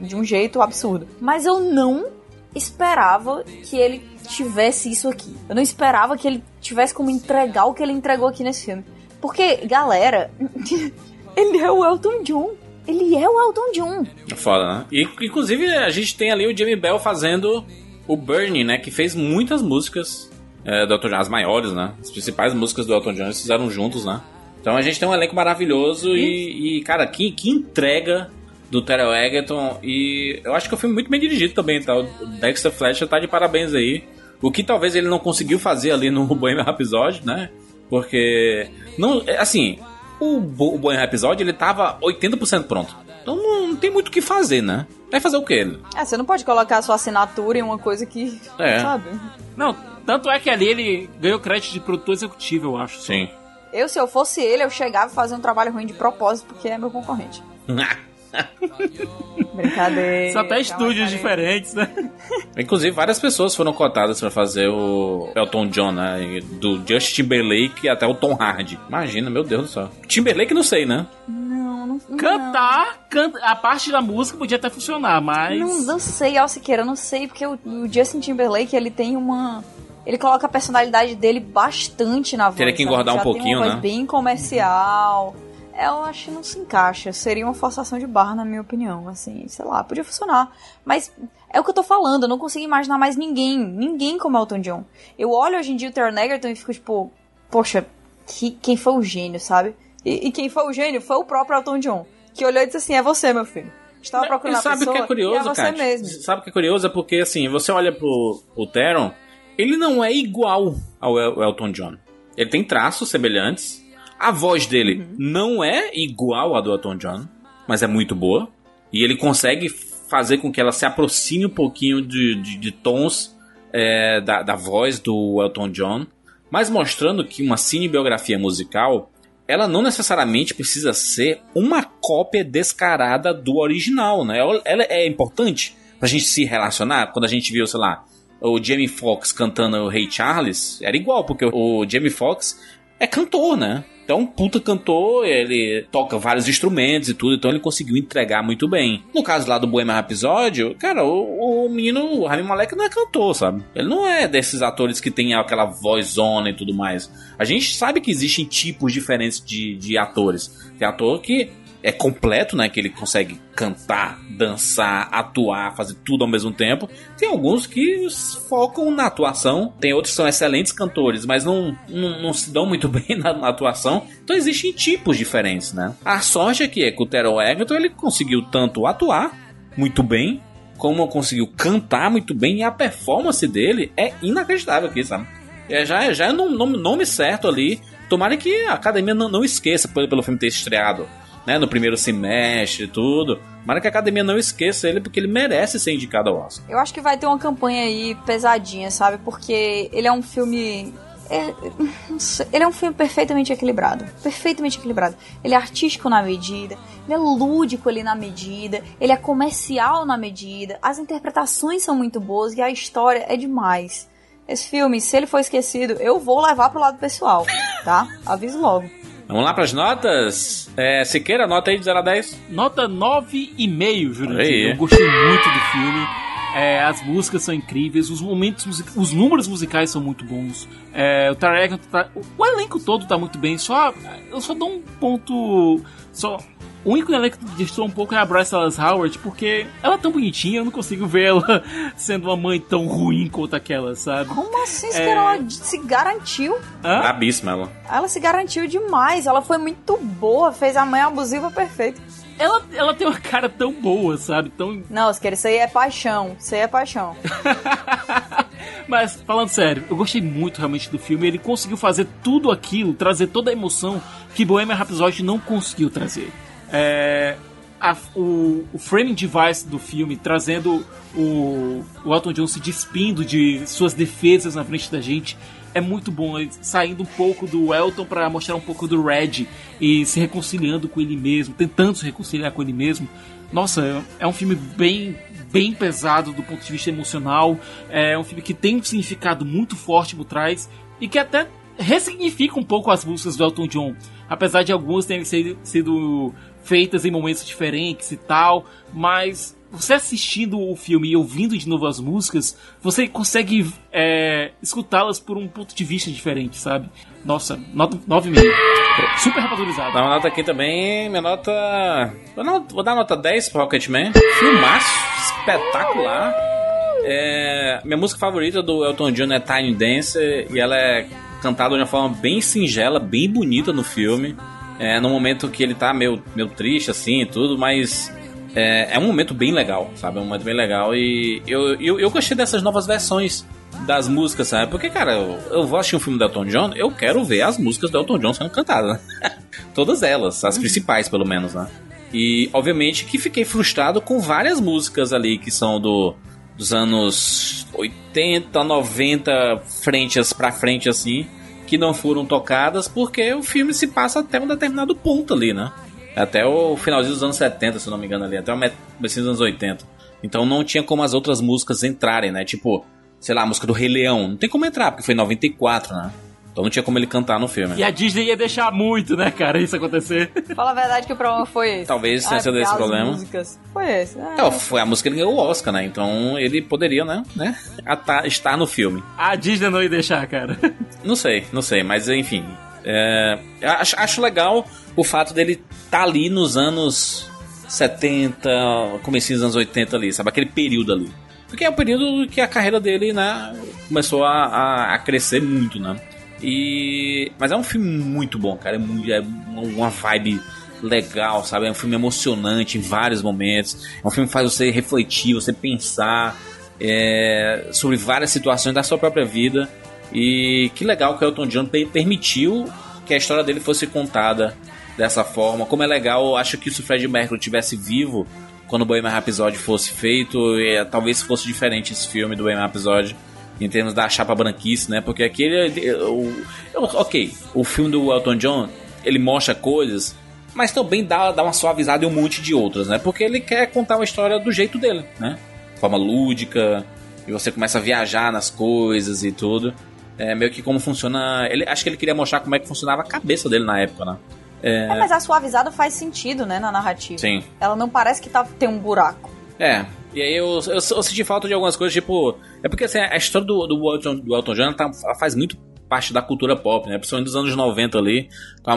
de um jeito absurdo. Mas eu não esperava que ele tivesse isso aqui. Eu não esperava que ele tivesse como entregar o que ele entregou aqui nesse filme. Porque, galera, [LAUGHS] ele é o Elton John. Ele é o Elton John. Foda, né? E, inclusive, a gente tem ali o Jamie Bell fazendo o Bernie, né? Que fez muitas músicas é, do Elton John, as maiores, né? As principais músicas do Elton John eles fizeram juntos, né? Então a gente tem um elenco maravilhoso e, e, cara, que, que entrega do Terrell Egerton. E eu acho que o filme é muito bem dirigido também, tá? O Dexter Fletcher tá de parabéns aí. O que talvez ele não conseguiu fazer ali no [LAUGHS] Bohemian Rhapsody, né? Porque, não, é, assim, o, o Bohemian Rhapsody ele tava 80% pronto. Então não, não, tem muito o que fazer, né? Vai fazer o quê? É, você não pode colocar a sua assinatura em uma coisa que, é. sabe? Não, tanto é que ali ele ganhou crédito de produtor executivo, eu acho. Sim. Eu, se eu fosse ele, eu chegava e fazia um trabalho ruim de propósito, porque é meu concorrente. [LAUGHS] [LAUGHS] Brincadeira. Só até estúdios diferentes, né? [LAUGHS] Inclusive, várias pessoas foram cotadas para fazer o Elton John, né? Do Justin Timberlake até o Tom Hardy. Imagina, meu Deus do céu. Timberlake não sei, né? Não, não Cantar, canta, a parte da música podia até funcionar, mas. Não, não sei, Alciqueira, não sei, porque o, o Justin Timberlake, ele tem uma ele coloca a personalidade dele bastante na voz. Teria que engordar um pouquinho, tem uma né? Bem comercial. Eu acho que não se encaixa. Seria uma forçação de barra, na minha opinião. Assim, sei lá, podia funcionar. Mas é o que eu tô falando, eu não consigo imaginar mais ninguém. Ninguém como Elton John. Eu olho hoje em dia o Taron Egerton e fico tipo, poxa, que, quem foi o gênio, sabe? E, e, quem foi o gênio foi o próprio Elton John. Que olhou e disse assim: é você, meu filho. Estava procurando sabe a pessoa, o que é curioso, é você Kat? mesmo. Sabe o que é curioso? É porque, assim, você olha pro, pro Teron, ele não é igual ao El Elton John. Ele tem traços semelhantes. A voz dele Uhum. não é igual à do Elton John, mas é muito boa. E ele consegue fazer com que ela se aproxime um pouquinho de, de, de tons é, da, da voz do Elton John, mas mostrando que uma cinebiografia musical ela não necessariamente precisa ser uma cópia descarada do original, né? Ela- é importante pra gente se relacionar. Quando a gente viu, sei lá, o Jamie Foxx cantando o Rei Charles, era igual, porque o Jamie Foxx é cantor, né? Então, um puta cantor, ele toca vários instrumentos e tudo, então ele conseguiu entregar muito bem. No caso lá do Bohemian Rhapsody, cara, o, o menino, o Rami Malek não é cantor, sabe? Ele não é desses atores que tem aquela vozona e tudo mais. A gente sabe que existem tipos diferentes de, de atores. Tem ator que é completo, né? Que ele consegue cantar, dançar, atuar, fazer tudo ao mesmo tempo. Tem alguns que focam na atuação, tem outros que são excelentes cantores, mas não, não, não se dão muito [LAUGHS] bem na, na atuação. Então existem tipos diferentes, né? A sorte é que o Terrell Egerton ele conseguiu tanto atuar muito bem, como conseguiu cantar muito bem, e a performance dele é inacreditável aqui, sabe? É, já, já é no nome, nome certo ali. Tomara que a academia não, não esqueça pelo, pelo filme ter estreado né, no primeiro semestre e tudo. Tomara que a academia não esqueça ele, porque ele merece ser indicado ao Oscar. Eu acho que vai ter uma campanha aí pesadinha, sabe? Porque ele é um filme. é- ele é um filme perfeitamente equilibrado. Perfeitamente equilibrado. Ele é artístico na medida, ele é lúdico ali na medida, ele é comercial na medida, as interpretações são muito boas e a história é demais. Esse filme, se ele for esquecido, eu vou levar pro lado pessoal, tá? Aviso logo. Vamos lá pras notas? É, Siqueira, nota aí de 0 a 10. Nota 9,5, Olha Jurandir. aí. Eu gostei muito do filme. É, as músicas são incríveis, os momentos, music- os números musicais são muito bons. É, o Tarek tá, o, o elenco todo tá muito bem. Só eu só dou um ponto, só o único elenco que destoa um pouco é a Bryce Dallas Howard, porque ela é tão bonitinha, eu não consigo ver ela [LAUGHS] sendo uma mãe tão ruim quanto aquela, sabe? Como assim, É. Ela se garantiu. Hã? Brabíssima ela. Ela se garantiu demais. Ela foi muito boa, fez a mãe abusiva perfeita. Ela, ela tem uma cara tão boa, sabe? Tão Não, Siqueira, isso aí é paixão. Isso aí é paixão. [LAUGHS] Mas, falando sério, eu gostei muito realmente do filme. Ele conseguiu fazer tudo aquilo, trazer toda a emoção que Bohemian Rhapsody não conseguiu trazer. É, a- o, o framing device do filme, trazendo o, o Elton John se despindo de suas defesas na frente da gente, é muito bom, ele saindo um pouco do Elton para mostrar um pouco do Red e se reconciliando com ele mesmo, tentando se reconciliar com ele mesmo. Nossa, é um filme bem bem pesado do ponto de vista emocional, é um filme que tem um significado muito forte por trás e que até ressignifica um pouco as músicas do Elton John, apesar de algumas terem sido feitas em momentos diferentes e tal, mas você assistindo o filme e ouvindo de novo as músicas, você consegue é, escutá-las por um ponto de vista diferente, sabe? Nossa, nota 9,5. Super valorizado. Dá uma nota aqui também, minha nota. Vou dar nota 10 pro Rocketman. Filmaço, espetacular. É, minha música favorita do Elton John é Tiny Dancer e ela é cantada de uma forma bem singela, bem bonita no filme. É, no momento que ele tá meio, meio triste assim e tudo, mas é, é um momento bem legal, sabe? É um momento bem legal. E eu, eu, eu gostei dessas novas versões das músicas, sabe? Porque, cara, eu, eu vou assistir um filme do Elton John, eu quero ver as músicas do Elton John sendo cantadas, né? [LAUGHS] Todas elas, as principais, pelo menos, né? E, obviamente, que fiquei frustrado com várias músicas ali que são do dos anos 80, 90, frentes para frente, assim, que não foram tocadas, porque o filme se passa até um determinado ponto ali, né? Até o finalzinho dos anos 70, se não me engano ali, até o começo dos anos 80. Então não tinha como as outras músicas entrarem, né? Tipo, sei lá, a música do Rei Leão. Não tem como entrar, porque foi em 94, né? Então não tinha como ele cantar no filme. E a Disney ia deixar muito, né, cara, isso acontecer. Fala a verdade que o problema foi esse. Talvez tenha sido esse problema. Músicas. Foi esse. É. é. foi a música que ganhou o Oscar, né? Então ele poderia, né, né estar no filme. A Disney não ia deixar, cara. [LAUGHS] Não sei, não sei, mas enfim. É, acho, acho legal o fato dele estar tá ali nos anos 70, comecinho dos anos 80 ali, sabe? Aquele período ali. Porque é o período que a carreira dele, né, começou a, a, a crescer muito, né? E... Mas é um filme muito bom, cara. É, é uma vibe legal, sabe? É um filme emocionante em vários momentos. É um filme que faz você refletir, você pensar é, sobre várias situações da sua própria vida. E que legal que o Elton John permitiu que a história dele fosse contada dessa forma. Como é legal, acho que se o Fred Mercury tivesse vivo quando o Bohemian Rhapsody fosse feito, e, talvez fosse diferente esse filme do Bohemian Rhapsody em termos da chapa branquice, né? Porque aquele, o, ok, o filme do Elton John ele mostra coisas, mas também dá, dá uma suavizada em um monte de outras, né? Porque ele quer contar uma história do jeito dele, né? De forma lúdica, e você começa a viajar nas coisas e tudo. É meio que como funciona. Ele, acho que ele queria mostrar como é que funcionava a cabeça dele na época, né? É... é, mas a suavizada faz sentido, né, na narrativa. Sim. Ela não parece que tá, tem um buraco. É, e aí eu, eu, eu, senti falta de algumas coisas, tipo. É porque assim, a história do, do, Elton, do Elton John tá, faz muito parte da cultura pop, né? Principalmente dos anos 90 ali.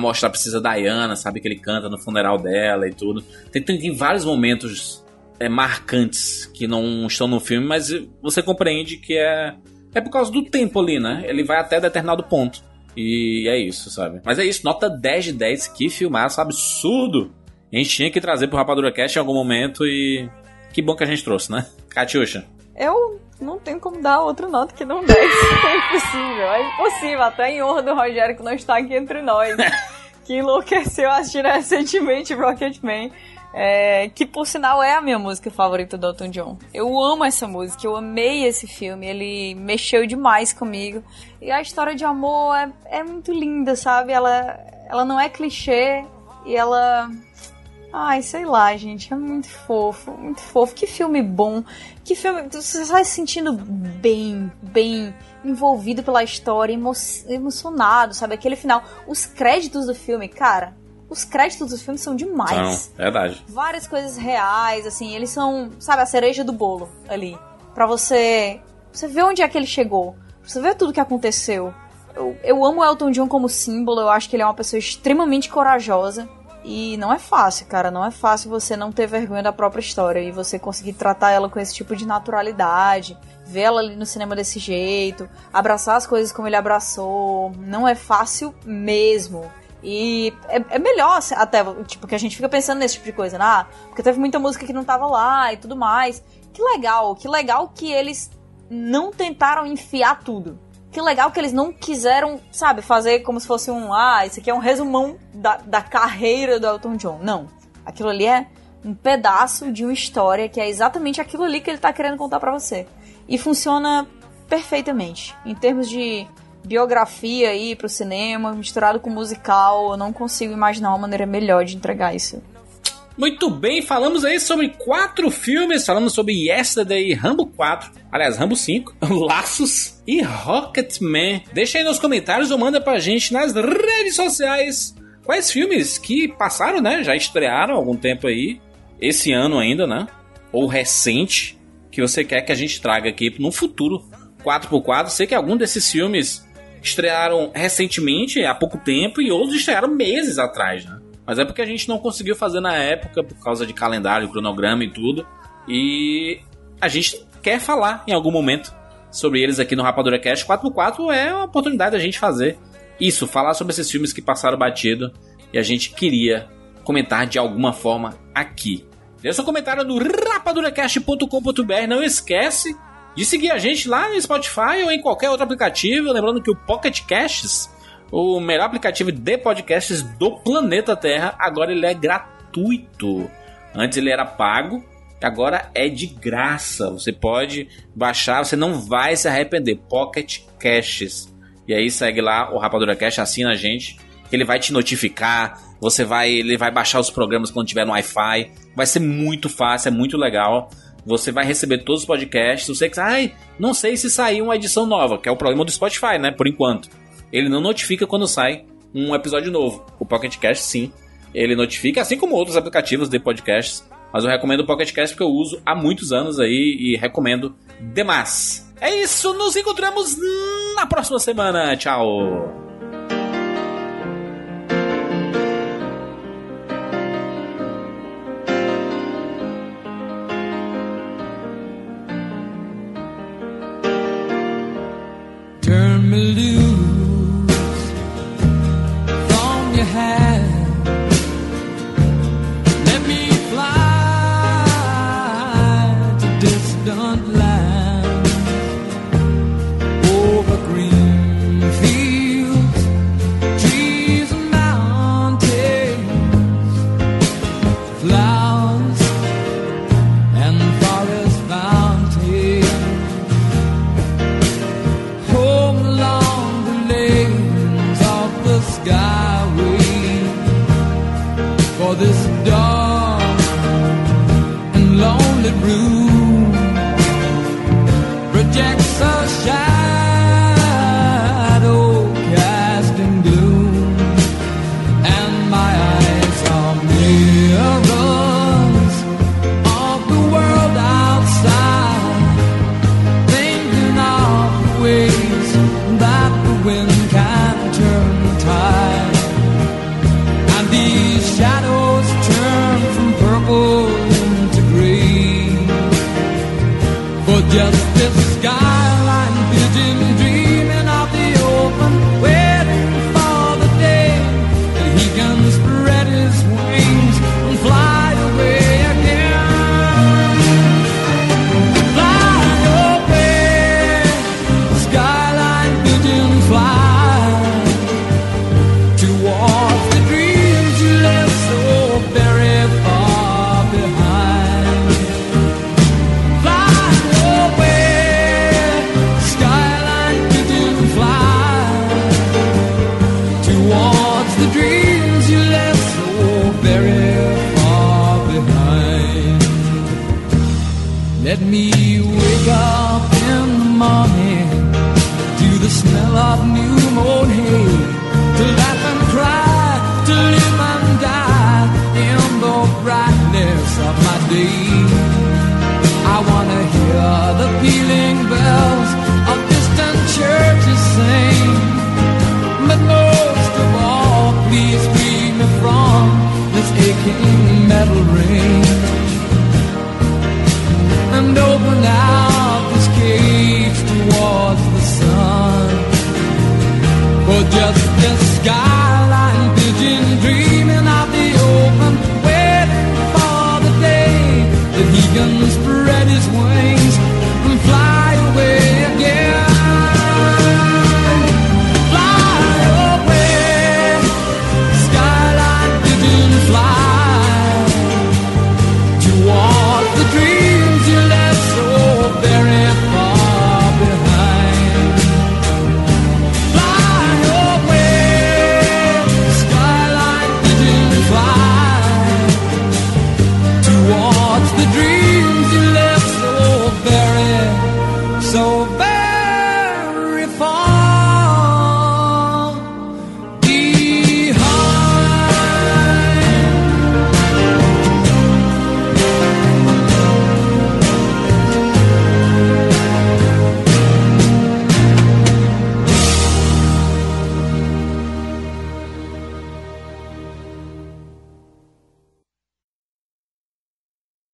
Mostrar a precisa Diana, sabe? Que ele canta no funeral dela e tudo. Tem, tem, tem vários momentos é, marcantes que não estão no filme, mas você compreende que é. É por causa do tempo ali, né? Ele vai até determinado ponto. E é isso, sabe? Mas é isso, nota 10 de 10, que filmaço absurdo! A gente tinha que trazer pro Rapadura Cast em algum momento e. Que bom que a gente trouxe, né? Catiuxa. Eu não tenho como dar outra nota que não 10. [LAUGHS] É impossível, é impossível. Até em honra do Rogério que não está aqui entre nós. [LAUGHS] que enlouqueceu assistindo recentemente Rocketman. É, que por sinal é a minha música favorita do Elton John. Eu amo essa música, eu amei esse filme, ele mexeu demais comigo. E a história de amor é, é muito linda, sabe? Ela, ela não é clichê e ela. Ai, sei lá, gente, é muito fofo, muito fofo. Que filme bom, que filme. Você vai se sentindo bem, bem envolvido pela história, emo emocionado, sabe? Aquele final. Os créditos do filme, cara, os créditos dos filmes são demais. São, verdade. Várias coisas reais, assim, eles são, sabe, a cereja do bolo ali. para você. Você ver onde é que ele chegou. Pra você ver tudo que aconteceu. Eu, eu amo o Elton John como símbolo, eu acho que ele é uma pessoa extremamente corajosa. E não é fácil, cara. Não é fácil você não ter vergonha da própria história e você conseguir tratar ela com esse tipo de naturalidade, ver ela ali no cinema desse jeito, abraçar as coisas como ele abraçou. Não é fácil mesmo. E é, é, melhor até, tipo, que a gente fica pensando nesse tipo de coisa, né? Ah, porque teve muita música que não tava lá e tudo mais. Que legal, que legal que eles não tentaram enfiar tudo. Que legal que eles não quiseram, sabe, fazer como se fosse um, ah, isso aqui é um resumão da, da carreira do Elton John. Não. Aquilo ali é um pedaço de uma história que é exatamente aquilo ali que ele tá querendo contar para você. E funciona perfeitamente. Em termos de biografia aí pro cinema, misturado com musical. Eu não consigo imaginar uma maneira melhor de entregar isso. Muito bem, falamos aí sobre quatro filmes, falamos sobre Yesterday, Rambo 4, aliás, Rambo 5, [LAUGHS] Laços e Rocketman. Deixa aí nos comentários ou manda pra gente nas redes sociais quais filmes que passaram, né, já estrearam algum tempo aí, esse ano ainda, né, ou recente, que você quer que a gente traga aqui no futuro 4x4. Sei que algum desses filmes estrearam recentemente, há pouco tempo, e outros estrearam meses atrás, né? Mas é porque a gente não conseguiu fazer na época por causa de calendário, cronograma e tudo. E a gente quer falar em algum momento sobre eles aqui no Rapadura Cast. 4x4 é uma oportunidade da gente fazer isso, falar sobre esses filmes que passaram batido e a gente queria comentar de alguma forma aqui. Deixa seu comentário no rapaduracast.com.br. Não esquece de seguir a gente lá no Spotify ou em qualquer outro aplicativo. Lembrando que o Pocket Casts o melhor aplicativo de podcasts do planeta Terra. Agora ele é gratuito. Antes ele era pago, agora é de graça. Você pode baixar, você não vai se arrepender. Pocket Casts. E aí segue lá o Rapadura Cash, assina a gente, que ele vai te notificar. Você vai, ele vai baixar os programas quando tiver no Wi-Fi. Vai ser muito fácil, é muito legal. Você vai receber todos os podcasts. Você que, ai, não sei se saiu uma edição nova, que é o problema do Spotify, né? Por enquanto ele não notifica quando sai um episódio novo. O Pocket Cast, sim, ele notifica, assim como outros aplicativos de podcasts. Mas eu recomendo o Pocket Cast porque eu uso há muitos anos aí e recomendo demais. É isso, nos encontramos na próxima semana. Tchau! Turn me loose